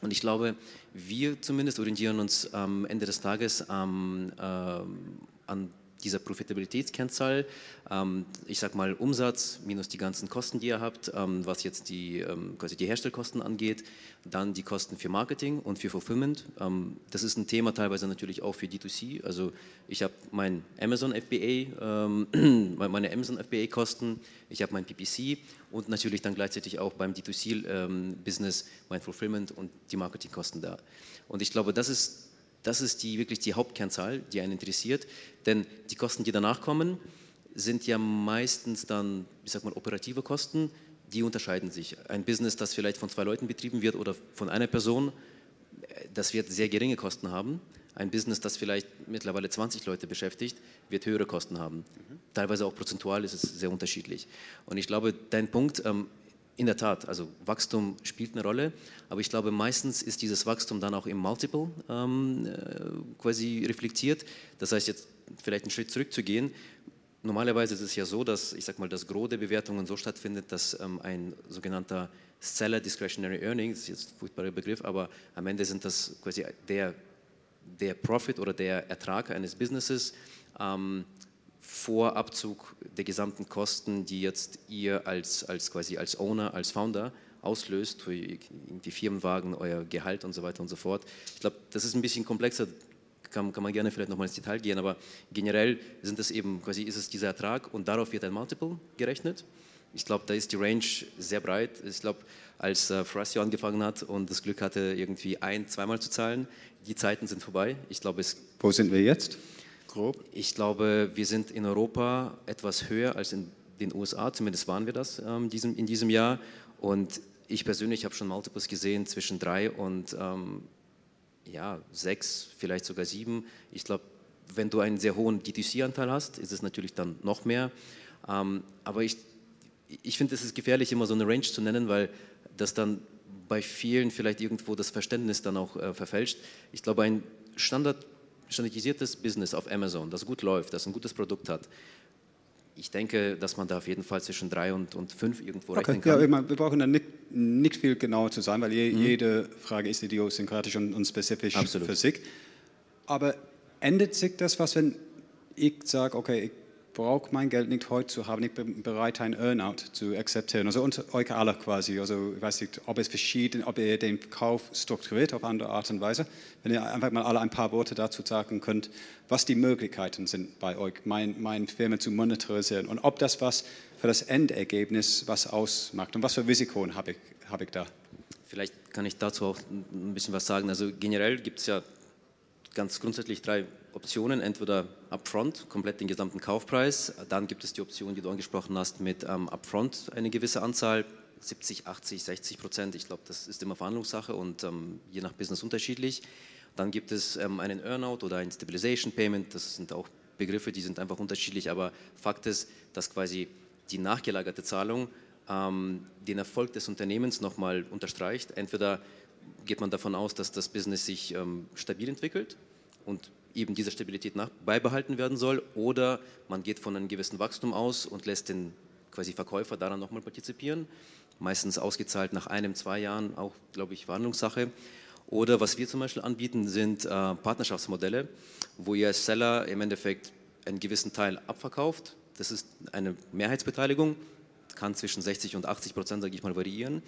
Und ich glaube, wir zumindest orientieren uns am Ende des Tages ähm, äh, an dieser Profitabilitätskennzahl, ähm, ich sage mal Umsatz minus die ganzen Kosten, die ihr habt, ähm, was jetzt die, ähm, quasi die Herstellkosten angeht, dann die Kosten für Marketing und für Fulfillment. Ähm, das ist ein Thema teilweise natürlich auch für D2C. Also ich habe mein Amazon FBA, ähm, meine Amazon FBA Kosten, ich habe mein PPC und natürlich dann gleichzeitig auch beim D2C ähm, Business mein Fulfillment und die Marketingkosten da. Und ich glaube, das ist das ist die, wirklich die Hauptkernzahl, die einen interessiert, denn die Kosten, die danach kommen, sind ja meistens dann, ich sag mal, operative Kosten, die unterscheiden sich. Ein Business, das vielleicht von zwei Leuten betrieben wird oder von einer Person, das wird sehr geringe Kosten haben. Ein Business, das vielleicht mittlerweile 20 Leute beschäftigt, wird höhere Kosten haben. Mhm. Teilweise auch prozentual ist es sehr unterschiedlich. Und ich glaube, dein Punkt, ähm, in der Tat, also Wachstum spielt eine Rolle, aber ich glaube, meistens ist dieses Wachstum dann auch im Multiple ähm, äh, quasi reflektiert. Das heißt, jetzt vielleicht einen Schritt zurückzugehen. Normalerweise ist es ja so, dass ich sag mal, das Gros der Bewertungen so stattfindet, dass ähm, ein sogenannter Seller Discretionary Earning, das ist jetzt ein furchtbarer Begriff, aber am Ende sind das quasi der, der Profit oder der Ertrag eines Businesses ähm, vor Abzug der gesamten Kosten, die jetzt ihr als, als quasi als Owner, als Founder auslöst, für die Firmenwagen, euer Gehalt und so weiter und so fort. Ich glaube, das ist ein bisschen komplexer, kann, kann man gerne vielleicht nochmal ins Detail gehen, aber generell sind es eben quasi, ist es dieser Ertrag und darauf wird ein Multiple gerechnet. Ich glaube, da ist die Range sehr breit. Ich glaube, als äh, Frasio angefangen hat und das Glück hatte, irgendwie ein-, zweimal zu zahlen, die Zeiten sind vorbei. Ich glaube, es. Wo sind wir jetzt? Grob? Ich glaube, wir sind in Europa etwas höher als in den USA, zumindest waren wir das ähm, diesem, in diesem Jahr. Und ich persönlich habe schon Multiples gesehen zwischen drei und ähm, ja, sechs, vielleicht sogar sieben. Ich glaube, wenn du einen sehr hohen DTC-Anteil hast, ist es natürlich dann noch mehr. Ähm, aber ich, ich finde, es ist gefährlich, immer so eine Range zu nennen, weil das dann bei vielen vielleicht irgendwo das Verständnis dann auch äh, verfälscht. Ich glaube, ein Standard, standardisiertes Business auf Amazon, das gut läuft, das ein gutes Produkt hat, ich denke, dass man da auf jeden Fall zwischen drei und, und fünf irgendwo okay. rechnen kann. Ja, wir brauchen da nicht, nicht viel genauer zu sein, weil je, mhm. jede Frage ist idiosynkratisch und, und spezifisch Absolut. für sich. Aber endet sich das, was wenn ich sage, okay, ich brauche mein Geld nicht heute zu haben, ich bin bereit, ein Earnout zu akzeptieren. Also unter euch alle quasi. Also ich weiß nicht, ob es verschieden, ob ihr den Kauf strukturiert auf andere Art und Weise. Wenn ihr einfach mal alle ein paar Worte dazu sagen könnt, was die Möglichkeiten sind bei euch, mein, meine Firma zu monetarisieren und ob das was für das Endergebnis was ausmacht und was für Risiken habe ich, habe ich da. Vielleicht kann ich dazu auch ein bisschen was sagen. Also generell gibt es ja ganz grundsätzlich drei Optionen, entweder upfront, komplett den gesamten Kaufpreis, dann gibt es die Option, die du angesprochen hast, mit ähm, upfront eine gewisse Anzahl, 70, 80, 60 Prozent, ich glaube, das ist immer Verhandlungssache und ähm, je nach Business unterschiedlich. Dann gibt es ähm, einen Earnout oder ein Stabilization Payment, das sind auch Begriffe, die sind einfach unterschiedlich, aber Fakt ist, dass quasi die nachgelagerte Zahlung ähm, den Erfolg des Unternehmens nochmal unterstreicht. Entweder geht man davon aus, dass das Business sich ähm, stabil entwickelt und eben diese Stabilität nach, beibehalten werden soll oder man geht von einem gewissen Wachstum aus und lässt den quasi Verkäufer daran nochmal partizipieren, meistens ausgezahlt nach einem, zwei Jahren, auch glaube ich Verhandlungssache. Oder was wir zum Beispiel anbieten, sind äh, Partnerschaftsmodelle, wo ihr als Seller im Endeffekt einen gewissen Teil abverkauft. Das ist eine Mehrheitsbeteiligung, kann zwischen 60 und 80 Prozent, sage ich mal, variieren.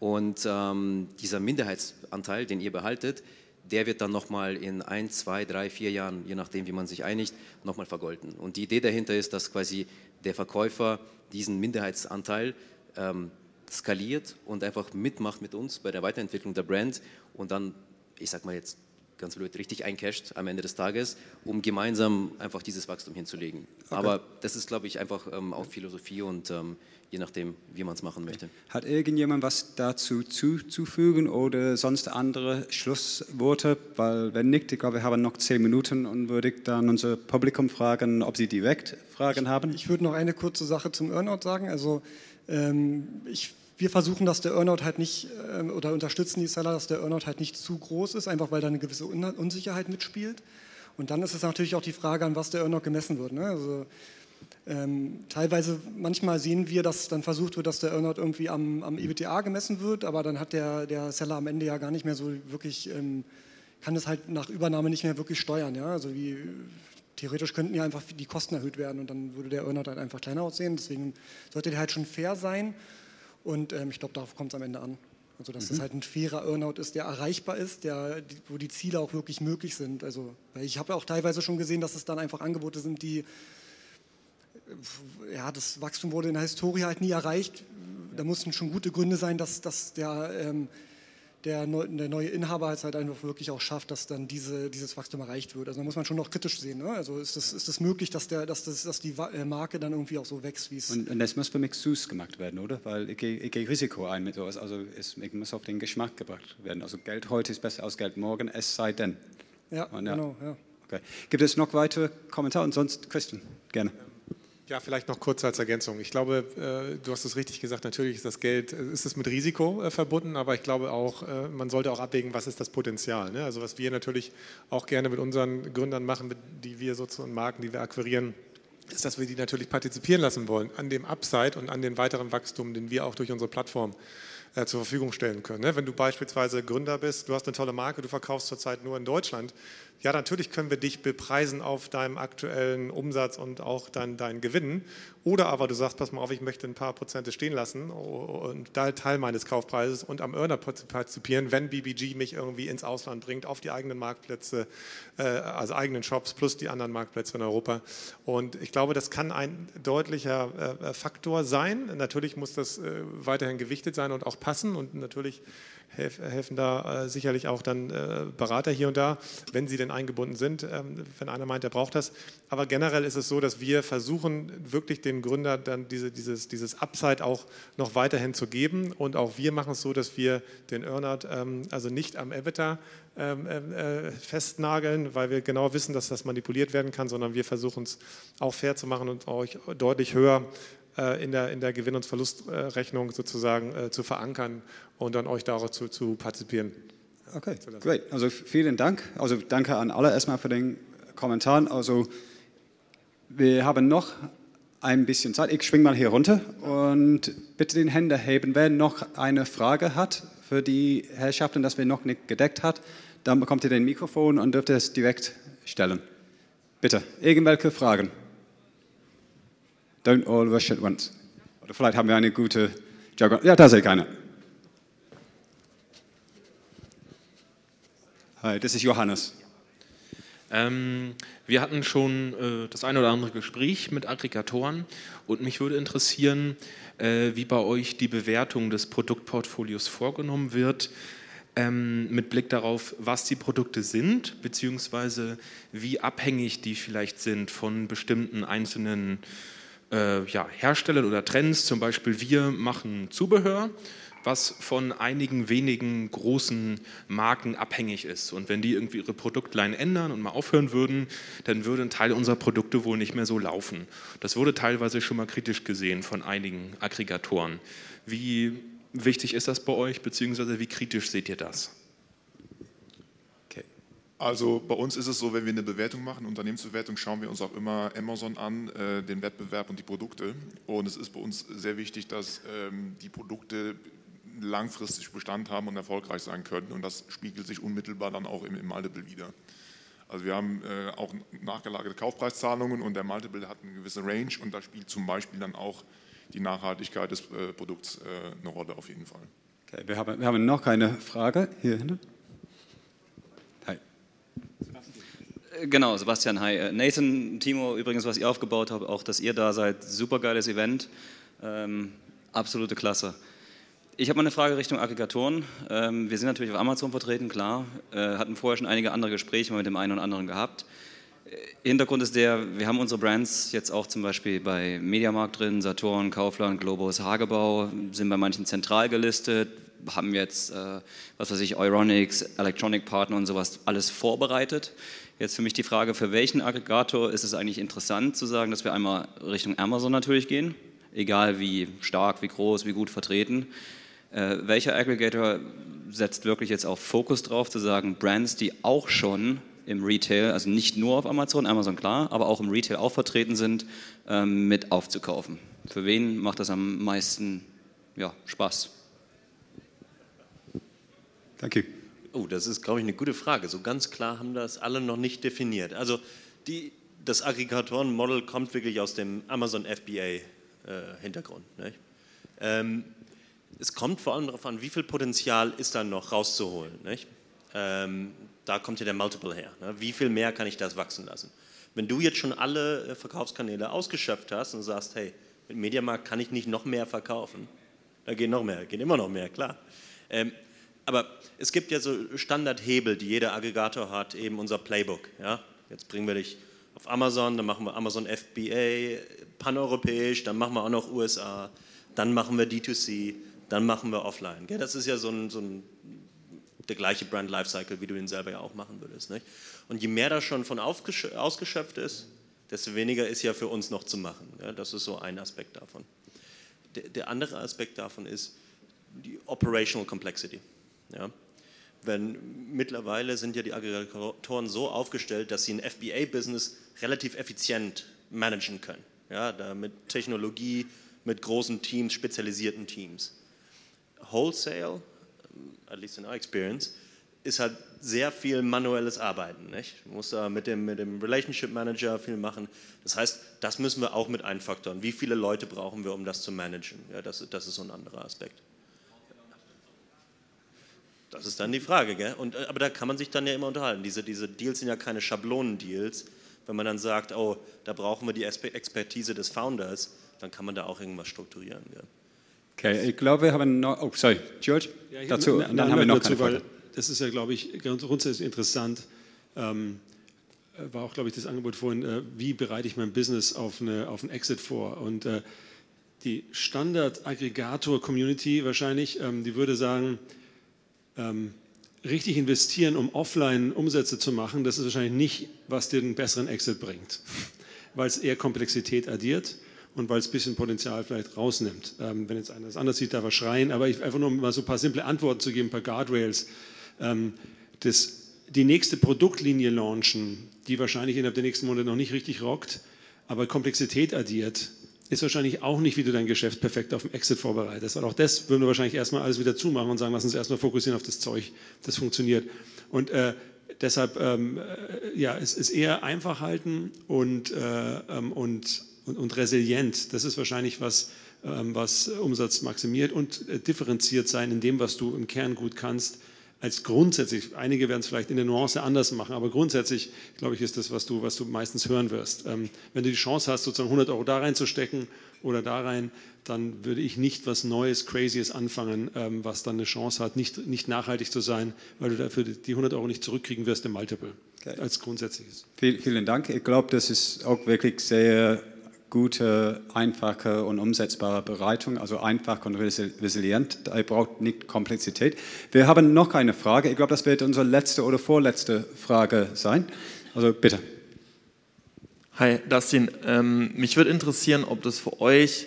Und ähm, dieser Minderheitsanteil, den ihr behaltet, der wird dann nochmal in ein, zwei, drei, vier Jahren, je nachdem, wie man sich einigt, nochmal vergolten. Und die Idee dahinter ist, dass quasi der Verkäufer diesen Minderheitsanteil ähm, skaliert und einfach mitmacht mit uns bei der Weiterentwicklung der Brand und dann, ich sag mal jetzt ganz blöd, richtig eincasht am Ende des Tages, um gemeinsam einfach dieses Wachstum hinzulegen. Okay. Aber das ist, glaube ich, einfach ähm, auch Philosophie und ähm, je nachdem, wie man es machen möchte. Hat irgendjemand was dazu zuzufügen oder sonst andere Schlussworte? Weil wenn nicht, ich glaube, wir haben noch zehn Minuten und würde ich dann unser Publikum fragen, ob sie direkt Fragen haben. Ich würde noch eine kurze Sache zum Earnout sagen. Also ähm, ich wir versuchen, dass der Earnout halt nicht, äh, oder unterstützen die Seller, dass der Earnout halt nicht zu groß ist, einfach weil da eine gewisse Unsicherheit mitspielt. Und dann ist es natürlich auch die Frage, an was der Earnout gemessen wird. Ne? Also ähm, teilweise, manchmal sehen wir, dass dann versucht wird, dass der Earnout irgendwie am, am EBTA gemessen wird, aber dann hat der, der Seller am Ende ja gar nicht mehr so wirklich, ähm, kann es halt nach Übernahme nicht mehr wirklich steuern. Ja? Also wie, theoretisch könnten ja einfach die Kosten erhöht werden und dann würde der Earnout halt einfach kleiner aussehen. Deswegen sollte der halt schon fair sein und ähm, ich glaube, darauf kommt es am Ende an. Also dass mhm. das halt ein fairer Earnout ist, der erreichbar ist, der, wo die Ziele auch wirklich möglich sind. Also, ich habe auch teilweise schon gesehen, dass es dann einfach Angebote sind, die ja, das Wachstum wurde in der Historie halt nie erreicht. Da mussten schon gute Gründe sein, dass, dass der, ähm, der, neu, der, neue Inhaber es halt einfach wirklich auch schafft, dass dann diese, dieses Wachstum erreicht wird. Also da muss man schon noch kritisch sehen. Ne? Also ist das, ist das möglich, dass, der, dass, das, dass die äh, Marke dann irgendwie auch so wächst, wie es... Und, und das muss für mich süß gemacht werden, oder? Weil ich, ich, ich gehe Risiko ein mit sowas. Also es, ich muss auf den Geschmack gebracht werden. Also Geld heute ist besser als Geld morgen, es sei denn. Ja, und, ja. genau. Ja. Okay. Gibt es noch weitere Kommentare? Und sonst, Christian, gerne. Ja, vielleicht noch kurz als Ergänzung. Ich glaube, äh, du hast es richtig gesagt, natürlich ist das Geld, äh, ist es mit Risiko äh, verbunden, aber ich glaube auch, man sollte auch abwägen, was ist das Potenzial. Ne? Also was wir natürlich auch gerne mit unseren Gründern machen, die wir sozusagen Marken, die wir akquirieren, ist, dass wir die natürlich partizipieren lassen wollen an dem Upside und an dem weiteren Wachstum, den wir auch durch unsere Plattform zur Verfügung stellen können. Ne? Wenn du beispielsweise Gründer bist, du hast eine tolle Marke, du verkaufst zurzeit nur in Deutschland, ja, natürlich können wir dich bepreisen auf deinem aktuellen Umsatz und auch deinen Gewinnen. Oder aber du sagst, pass mal auf, ich möchte ein paar Prozente stehen lassen und Teil meines Kaufpreises und am Earner partizipieren, wenn BBG mich irgendwie ins Ausland bringt, auf die eigenen Marktplätze, äh, also eigenen Shops plus die anderen Marktplätze in Europa. Und ich glaube, das kann ein deutlicher äh, Faktor sein. Natürlich muss das äh, weiterhin gewichtet sein und auch passen und natürlich helfen da äh, sicherlich auch dann äh, Berater hier und da, wenn sie denn eingebunden sind, ähm, wenn einer meint, er braucht das. Aber generell ist es so, dass wir versuchen, wirklich dem Gründer dann diese, dieses, dieses Upside auch noch weiterhin zu geben. Und auch wir machen es so, dass wir den Earnout ähm, also nicht am EBITDA ähm, äh, festnageln, weil wir genau wissen, dass das manipuliert werden kann, sondern wir versuchen es auch fair zu machen und euch deutlich höher äh, in der, in der Gewinn- und Verlustrechnung sozusagen äh, zu verankern und dann euch darauf zu, zu partizipieren. Okay, great. Also vielen Dank. Also danke an alle erstmal für den Kommentar. Also wir haben noch ein bisschen Zeit. Ich schwinge mal hier runter und bitte den Hände heben. Wer noch eine Frage hat für die Herrschaften, das wir noch nicht gedeckt hat, dann bekommt ihr den Mikrofon und dürft es direkt stellen. Bitte, irgendwelche Fragen? Don't all rush at once. Oder vielleicht haben wir eine gute Jargon. Ja, da sehe ich eine. Hi, das ist Johannes. Ähm, wir hatten schon äh, das eine oder andere Gespräch mit Aggregatoren und mich würde interessieren, äh, wie bei euch die Bewertung des Produktportfolios vorgenommen wird, ähm, mit Blick darauf, was die Produkte sind, beziehungsweise wie abhängig die vielleicht sind von bestimmten einzelnen äh, ja, Herstellern oder Trends. Zum Beispiel wir machen Zubehör was von einigen wenigen großen Marken abhängig ist. Und wenn die irgendwie ihre Produktline ändern und mal aufhören würden, dann würde ein Teil unserer Produkte wohl nicht mehr so laufen. Das wurde teilweise schon mal kritisch gesehen von einigen Aggregatoren. Wie wichtig ist das bei euch, beziehungsweise wie kritisch seht ihr das? Also bei uns ist es so, wenn wir eine Bewertung machen, Unternehmensbewertung, schauen wir uns auch immer Amazon an, äh, den Wettbewerb und die Produkte. Und es ist bei uns sehr wichtig, dass ähm, die Produkte langfristig Bestand haben und erfolgreich sein können. Und das spiegelt sich unmittelbar dann auch im, im Multiple wieder. Also wir haben äh, auch nachgelagerte Kaufpreiszahlungen und der Multiple hat eine gewisse Range und da spielt zum Beispiel dann auch die Nachhaltigkeit des äh, Produkts äh, eine Rolle auf jeden Fall. Okay, wir, haben, wir haben noch keine Frage hier hinten. Hi. Äh, genau, Sebastian, hi. Äh, Nathan, Timo, übrigens, was ihr aufgebaut habt, auch dass ihr da seid, super geiles Event, ähm, absolute Klasse. Ich habe mal eine Frage Richtung Aggregatoren. Ähm, wir sind natürlich auf Amazon vertreten, klar. Äh, hatten vorher schon einige andere Gespräche mit dem einen oder anderen gehabt. Äh, Hintergrund ist der, wir haben unsere Brands jetzt auch zum Beispiel bei Mediamarkt drin, Saturn, Kaufland, Globus, Hagebau, sind bei manchen zentral gelistet, haben jetzt, äh, was weiß ich, Euronics, Electronic Partner und sowas alles vorbereitet. Jetzt für mich die Frage, für welchen Aggregator ist es eigentlich interessant zu sagen, dass wir einmal Richtung Amazon natürlich gehen, egal wie stark, wie groß, wie gut vertreten. Äh, welcher Aggregator setzt wirklich jetzt auch Fokus drauf, zu sagen, Brands, die auch schon im Retail, also nicht nur auf Amazon, Amazon klar, aber auch im Retail auch vertreten sind, ähm, mit aufzukaufen? Für wen macht das am meisten ja, Spaß? Danke. Oh, das ist, glaube ich, eine gute Frage. So ganz klar haben das alle noch nicht definiert. Also die, das Aggregatoren-Model kommt wirklich aus dem Amazon FBA-Hintergrund. Äh, ähm, es kommt vor allem darauf an, wie viel Potenzial ist da noch rauszuholen. Ähm, da kommt ja der Multiple her. Ne? Wie viel mehr kann ich das wachsen lassen? Wenn du jetzt schon alle äh, Verkaufskanäle ausgeschöpft hast und sagst, hey, mit Mediamarkt kann ich nicht noch mehr verkaufen, da geht noch mehr, geht immer noch mehr, klar. Ähm, aber es gibt ja so Standardhebel, die jeder Aggregator hat, eben unser Playbook. Ja? Jetzt bringen wir dich auf Amazon, dann machen wir Amazon FBA, paneuropäisch, dann machen wir auch noch USA, dann machen wir D2C, dann machen wir offline. Gell? Das ist ja so ein, so ein, der gleiche Brand Lifecycle, wie du ihn selber ja auch machen würdest. Nicht? Und je mehr da schon von ausgeschöpft ist, desto weniger ist ja für uns noch zu machen. Ja? Das ist so ein Aspekt davon. Der, der, andere Aspekt davon ist die Operational Complexity. Ja? Wenn mittlerweile sind ja die Aggregatoren so aufgestellt, dass sie ein FBA-Business relativ effizient managen können. Ja, da mit Technologie, mit großen Teams, spezialisierten Teams. Wholesale, at least in our experience, ist halt sehr viel manuelles Arbeiten. Nicht? Du musst da mit dem, mit dem Relationship Manager viel machen. Das heißt, das müssen wir auch mit einfaktoren. Wie viele Leute brauchen wir, um das zu managen? Ja, das, das ist so ein anderer Aspekt. Das ist dann die Frage. Gell? Und, äh, aber da kann man sich dann ja immer unterhalten. Diese, diese Deals sind ja keine Schablonen-Deals. Wenn man dann sagt, oh, da brauchen wir die Expertise des Founders, dann kann man da auch irgendwas strukturieren. Gell? Okay, ich glaube, wir haben noch, oh, sorry, George, Ja, ich dazu, und dann haben wir noch dazu, keine Frage. Das ist ja, glaube ich, ganz grundsätzlich interessant. Ähm, war auch, glaube ich, das Angebot vorhin, äh, wie bereite ich mein Business auf, eine, auf einen Exit vor? Und äh, die Standard-Aggregator-Community wahrscheinlich, ähm, die würde sagen, ähm, richtig investieren, um offline Umsätze zu machen, das ist wahrscheinlich nicht, was dir einen besseren Exit bringt, weil es eher Komplexität addiert und weil es ein bisschen Potenzial vielleicht rausnimmt. Ähm, wenn jetzt einer das anders sieht, darf er schreien, aber ich, einfach nur um mal so ein paar simple Antworten zu geben, ein paar Guardrails. Ähm, das, die nächste Produktlinie launchen, die wahrscheinlich innerhalb der nächsten Monate noch nicht richtig rockt, aber Komplexität addiert, ist wahrscheinlich auch nicht, wie du dein Geschäft perfekt auf dem Exit vorbereitest. Weil auch das würden wir wahrscheinlich erstmal alles wieder zumachen und sagen, lass uns erstmal fokussieren auf das Zeug, das funktioniert. Und äh, deshalb, ähm, äh, ja, es ist eher einfach halten und, äh, ähm, und, und, und resilient. Das ist wahrscheinlich was, ähm, was Umsatz maximiert und äh, differenziert sein in dem, was du im Kern gut kannst als grundsätzlich, einige werden es vielleicht in der Nuance anders machen, aber grundsätzlich, glaube ich, ist das, was du, was du meistens hören wirst. Ähm, wenn du die Chance hast, sozusagen 100 Euro da reinzustecken oder da rein, dann würde ich nicht was Neues, Crazyes anfangen, ähm, was dann eine Chance hat, nicht, nicht nachhaltig zu sein, weil du dafür die 100 Euro nicht zurückkriegen wirst im Multiple, Okay. als grundsätzliches. Viel, vielen Dank. Ich glaube, das ist auch wirklich sehr gute, einfache und umsetzbare Bereitung, also einfach und resi- resilient. Ihr braucht nicht Komplexität. Wir haben noch eine Frage. Ich glaube, das wird unsere letzte oder vorletzte Frage sein. Also bitte. Hi, Dustin. Ähm, mich würde interessieren, ob das für euch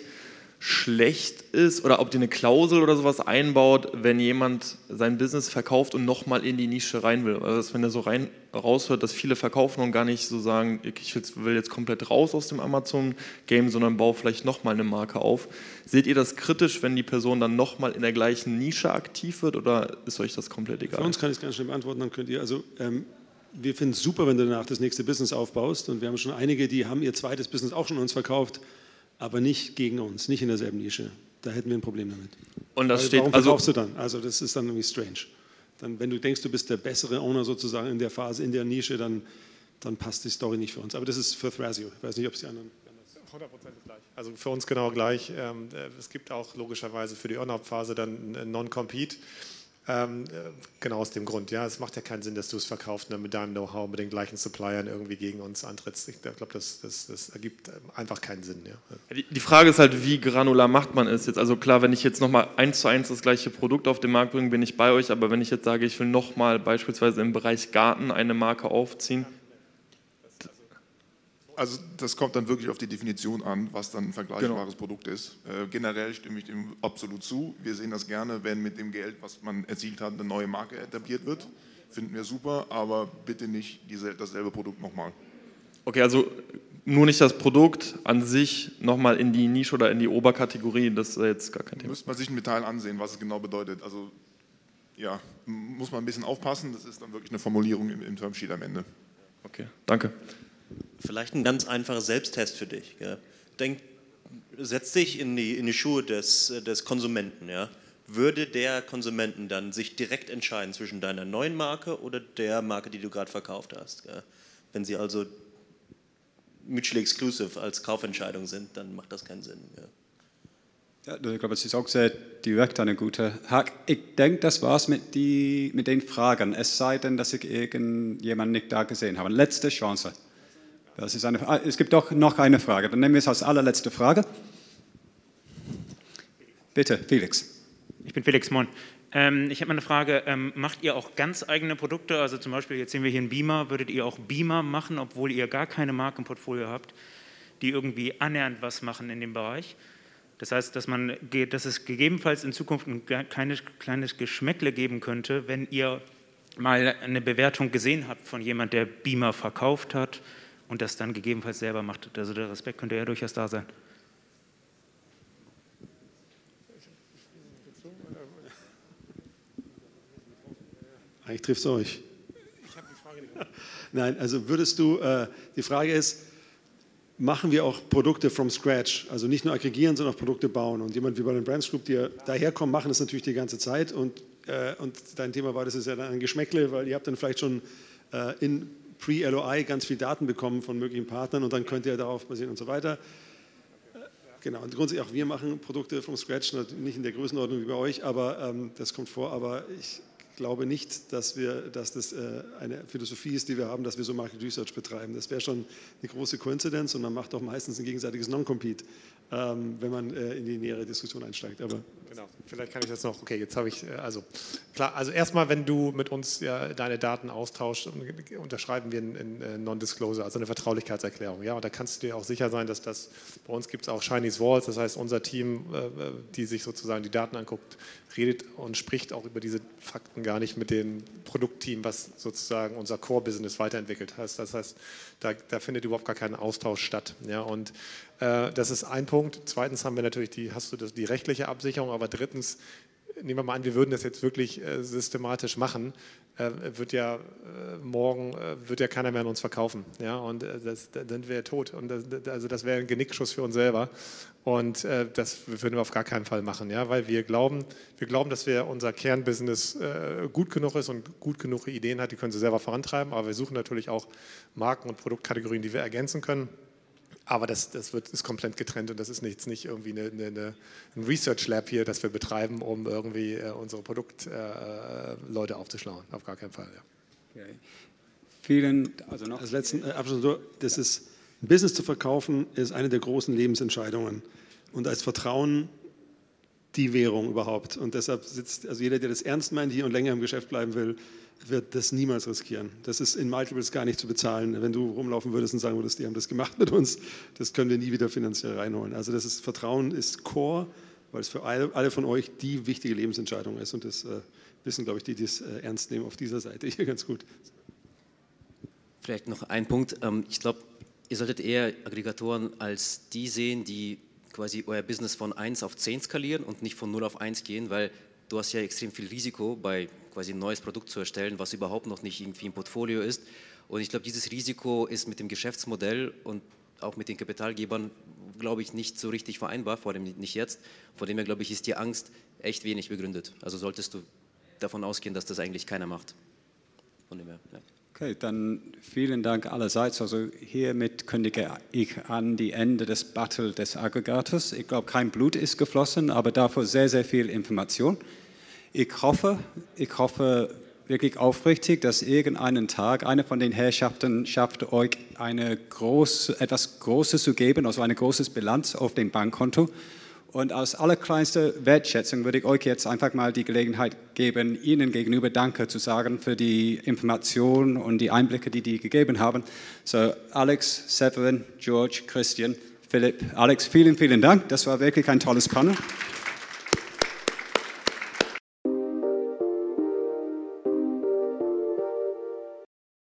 schlecht ist oder ob ihr eine Klausel oder sowas einbaut, wenn jemand sein Business verkauft und nochmal in die Nische rein will. Also dass, wenn er so rein raushört, dass viele verkaufen und gar nicht so sagen, ich will jetzt komplett raus aus dem Amazon-Game, sondern baue vielleicht nochmal eine Marke auf. Seht ihr das kritisch, wenn die Person dann nochmal in der gleichen Nische aktiv wird oder ist euch das komplett egal? Für uns kann ich es ganz schnell beantworten, dann könnt ihr, also ähm, wir finden es super, wenn du danach das nächste Business aufbaust und wir haben schon einige, die haben ihr zweites Business auch schon uns verkauft, aber nicht gegen uns, nicht in derselben Nische. Da hätten wir ein Problem damit. Und das Weil steht warum also verkaufst du dann? Also das ist dann irgendwie strange. Dann, wenn du denkst, du bist der bessere Owner sozusagen in der Phase, in der Nische, dann, dann passt die Story nicht für uns. Aber das ist für Thrasio. Ich weiß nicht, ob es die anderen... 100% gleich. Also für uns genau gleich. Ähm, äh, Es gibt auch logischerweise für die On-Up-Phase dann ein Non-Compete. Ähm, äh, genau aus dem Grund. Ja, es macht ja keinen Sinn, dass du es verkaufst und dann mit deinem Know-how, mit den gleichen Suppliern irgendwie gegen uns antrittst. Ich glaube, das, das, das ergibt ähm, einfach keinen Sinn. Ja. Die Frage ist halt, wie granular macht man es jetzt? Also klar, wenn ich jetzt nochmal eins zu eins das gleiche Produkt auf den Markt bringe, bin ich bei euch, aber wenn ich jetzt sage, ich will nochmal beispielsweise im Bereich Garten eine Marke aufziehen, Also das kommt dann wirklich auf die Definition an, was dann ein vergleichbares Produkt ist. Äh, generell stimme ich dem absolut zu. Wir sehen das gerne, wenn mit dem Geld, was man erzielt hat, eine neue Marke etabliert wird. Finden wir super, aber bitte nicht diese, dasselbe Produkt nochmal. okay, also nur nicht das Produkt an sich nochmal in die Nische oder in die Oberkategorie, das ist jetzt gar kein Thema. Müsste man sich im Detail ansehen, was es genau bedeutet. Also ja, muss man ein bisschen aufpassen. Das ist dann wirklich eine Formulierung im, im Termsheet am Ende. Okay, danke. Vielleicht ein ganz einfacher Selbsttest für dich. Gell? Denk, setz dich in die, in die Schuhe des, des Konsumenten. Ja? Würde der Konsumenten dann sich direkt entscheiden zwischen deiner neuen Marke oder der Marke, die du gerade verkauft hast? Gell? Wenn sie also mutually exclusive als Kaufentscheidung sind, dann macht das keinen Sinn. Gell? Ja, ich glaube, es ist auch sehr direkt eine gute Hack. Ich denke, das war's mit, mit den Fragen. Es sei denn, dass ich irgendjemanden nicht da gesehen habe. Letzte Chance. Das ist eine, ah, es gibt doch noch eine Frage. Dann nehmen wir es als allerletzte Frage. Bitte, Felix. Ich bin Felix Mon. Ähm, ich habe mal eine Frage. Ähm, macht ihr auch ganz eigene Produkte? Also zum Beispiel, jetzt sehen wir hier einen Beamer. Würdet ihr auch Beamer machen, obwohl ihr gar keine Marke im Portfolio habt, die irgendwie annähernd was machen in dem Bereich? Das heißt, dass, man, dass es gegebenenfalls in Zukunft ein kleines, kleines Geschmäckle geben könnte, wenn ihr mal eine Bewertung gesehen habt von jemand, der Beamer verkauft hat und das dann gegebenenfalls selber macht. Also der Respekt könnte ja durchaus da sein. Eigentlich trifft es euch. Ich habe die Frage nicht. Nein, also würdest du, äh, die Frage ist, machen wir auch Produkte from scratch, also nicht nur aggregieren, sondern auch Produkte bauen. Und jemand wie bei den Brands Group, die daherkommen, machen das natürlich die ganze Zeit. Und, äh, und dein Thema war, das ist ja dann ein Geschmäckle, weil ihr habt dann vielleicht schon äh, in Pre-LOI ganz viel Daten bekommen von möglichen Partnern und dann könnt ihr darauf basieren und so weiter. Genau, und grundsätzlich auch wir machen Produkte from scratch, nicht in der Größenordnung wie bei euch, aber ähm, das kommt vor. Aber ich glaube nicht, dass, wir, dass das äh, eine Philosophie ist, die wir haben, dass wir so Market Research betreiben. Das wäre schon eine große Koinzidenz und man macht doch meistens ein gegenseitiges Non-Compete, ähm, wenn man äh, in die nähere Diskussion einsteigt. Aber genau, vielleicht kann ich das noch. Okay, jetzt habe ich, äh, also klar, also erstmal, wenn du mit uns ja, deine Daten austauschst, unterschreiben wir ein Non-Disclosure, also eine Vertraulichkeitserklärung. Ja, und da kannst du dir auch sicher sein, dass das, bei uns gibt es auch Chinese Walls, das heißt, unser Team, die sich sozusagen die Daten anguckt, redet und spricht auch über diese Fakten gar nicht mit dem Produktteam, was sozusagen unser Core-Business weiterentwickelt hat. Das heißt, da, da, findet überhaupt gar kein Austausch statt. Ja, und äh, das ist ein Punkt. Zweitens haben wir natürlich die, hast du das, die rechtliche Absicherung, aber drittens nehmen wir mal an, wir würden das jetzt wirklich äh, systematisch machen, äh, wird ja äh, morgen äh, wird ja keiner mehr an uns verkaufen, ja, und äh, das, dann sind wir tot und das, also das wäre ein Genickschuss für uns selber und äh, das würden wir auf gar keinen Fall machen, ja, weil wir glauben, wir glauben, dass wir unser Kernbusiness gut genug ist und gut genug Ideen hat, die können sie selber vorantreiben, aber wir suchen natürlich auch Marken und Produktkategorien, die wir ergänzen können. Aber das, das wird, ist komplett getrennt und das ist nicht, nicht irgendwie eine, eine, ein Research Lab hier, das wir betreiben, um irgendwie äh, unsere Produktleute äh, aufzuschlauen. Auf gar keinen Fall. Ja. Okay. Vielen, also noch. Als letzten äh, Abschluss, das ist, ein Business zu verkaufen, ist eine der großen Lebensentscheidungen. Und als Vertrauen die Währung überhaupt. Und deshalb sitzt, also jeder, der das ernst meint hier und länger im Geschäft bleiben will, wird das niemals riskieren. Das ist in Multiples gar nicht zu bezahlen. Wenn du rumlaufen würdest und sagen würdest, die haben das gemacht mit uns, das können wir nie wieder finanziell reinholen. Also das ist, Vertrauen ist Core, weil es für alle, alle von euch die wichtige Lebensentscheidung ist. Und das äh, wissen, glaube ich, die, die es äh, ernst nehmen auf dieser Seite hier ganz gut. Vielleicht noch ein Punkt. Ähm, ich glaube, ihr solltet eher Aggregatoren als die sehen, die quasi euer Business von 1 auf 10 skalieren und nicht von 0 auf 1 gehen, weil du hast ja extrem viel Risiko bei quasi ein neues Produkt zu erstellen, was überhaupt noch nicht irgendwie im Portfolio ist. Und ich glaube, dieses Risiko ist mit dem Geschäftsmodell und auch mit den Kapitalgebern, glaube ich, nicht so richtig vereinbar, vor allem nicht jetzt. Von dem her, glaube ich, ist die Angst echt wenig begründet. Also solltest du davon ausgehen, dass das eigentlich keiner macht. Von dem her, ja. Okay, dann vielen Dank allerseits. Also hiermit kündige ich an die Ende des Battle des Aggregators. Ich glaube, kein Blut ist geflossen, aber dafür sehr, sehr viel Information. Ich hoffe, ich hoffe wirklich aufrichtig, dass irgendeinen Tag eine von den Herrschaften schafft, euch eine groß, etwas Großes zu geben, also eine große Bilanz auf dem Bankkonto und aus allerkleinster Wertschätzung würde ich euch jetzt einfach mal die Gelegenheit geben, Ihnen gegenüber Danke zu sagen für die Informationen und die Einblicke, die die gegeben haben. So, Alex, Severin, George, Christian, Philipp, Alex, vielen, vielen Dank. Das war wirklich ein tolles Panel.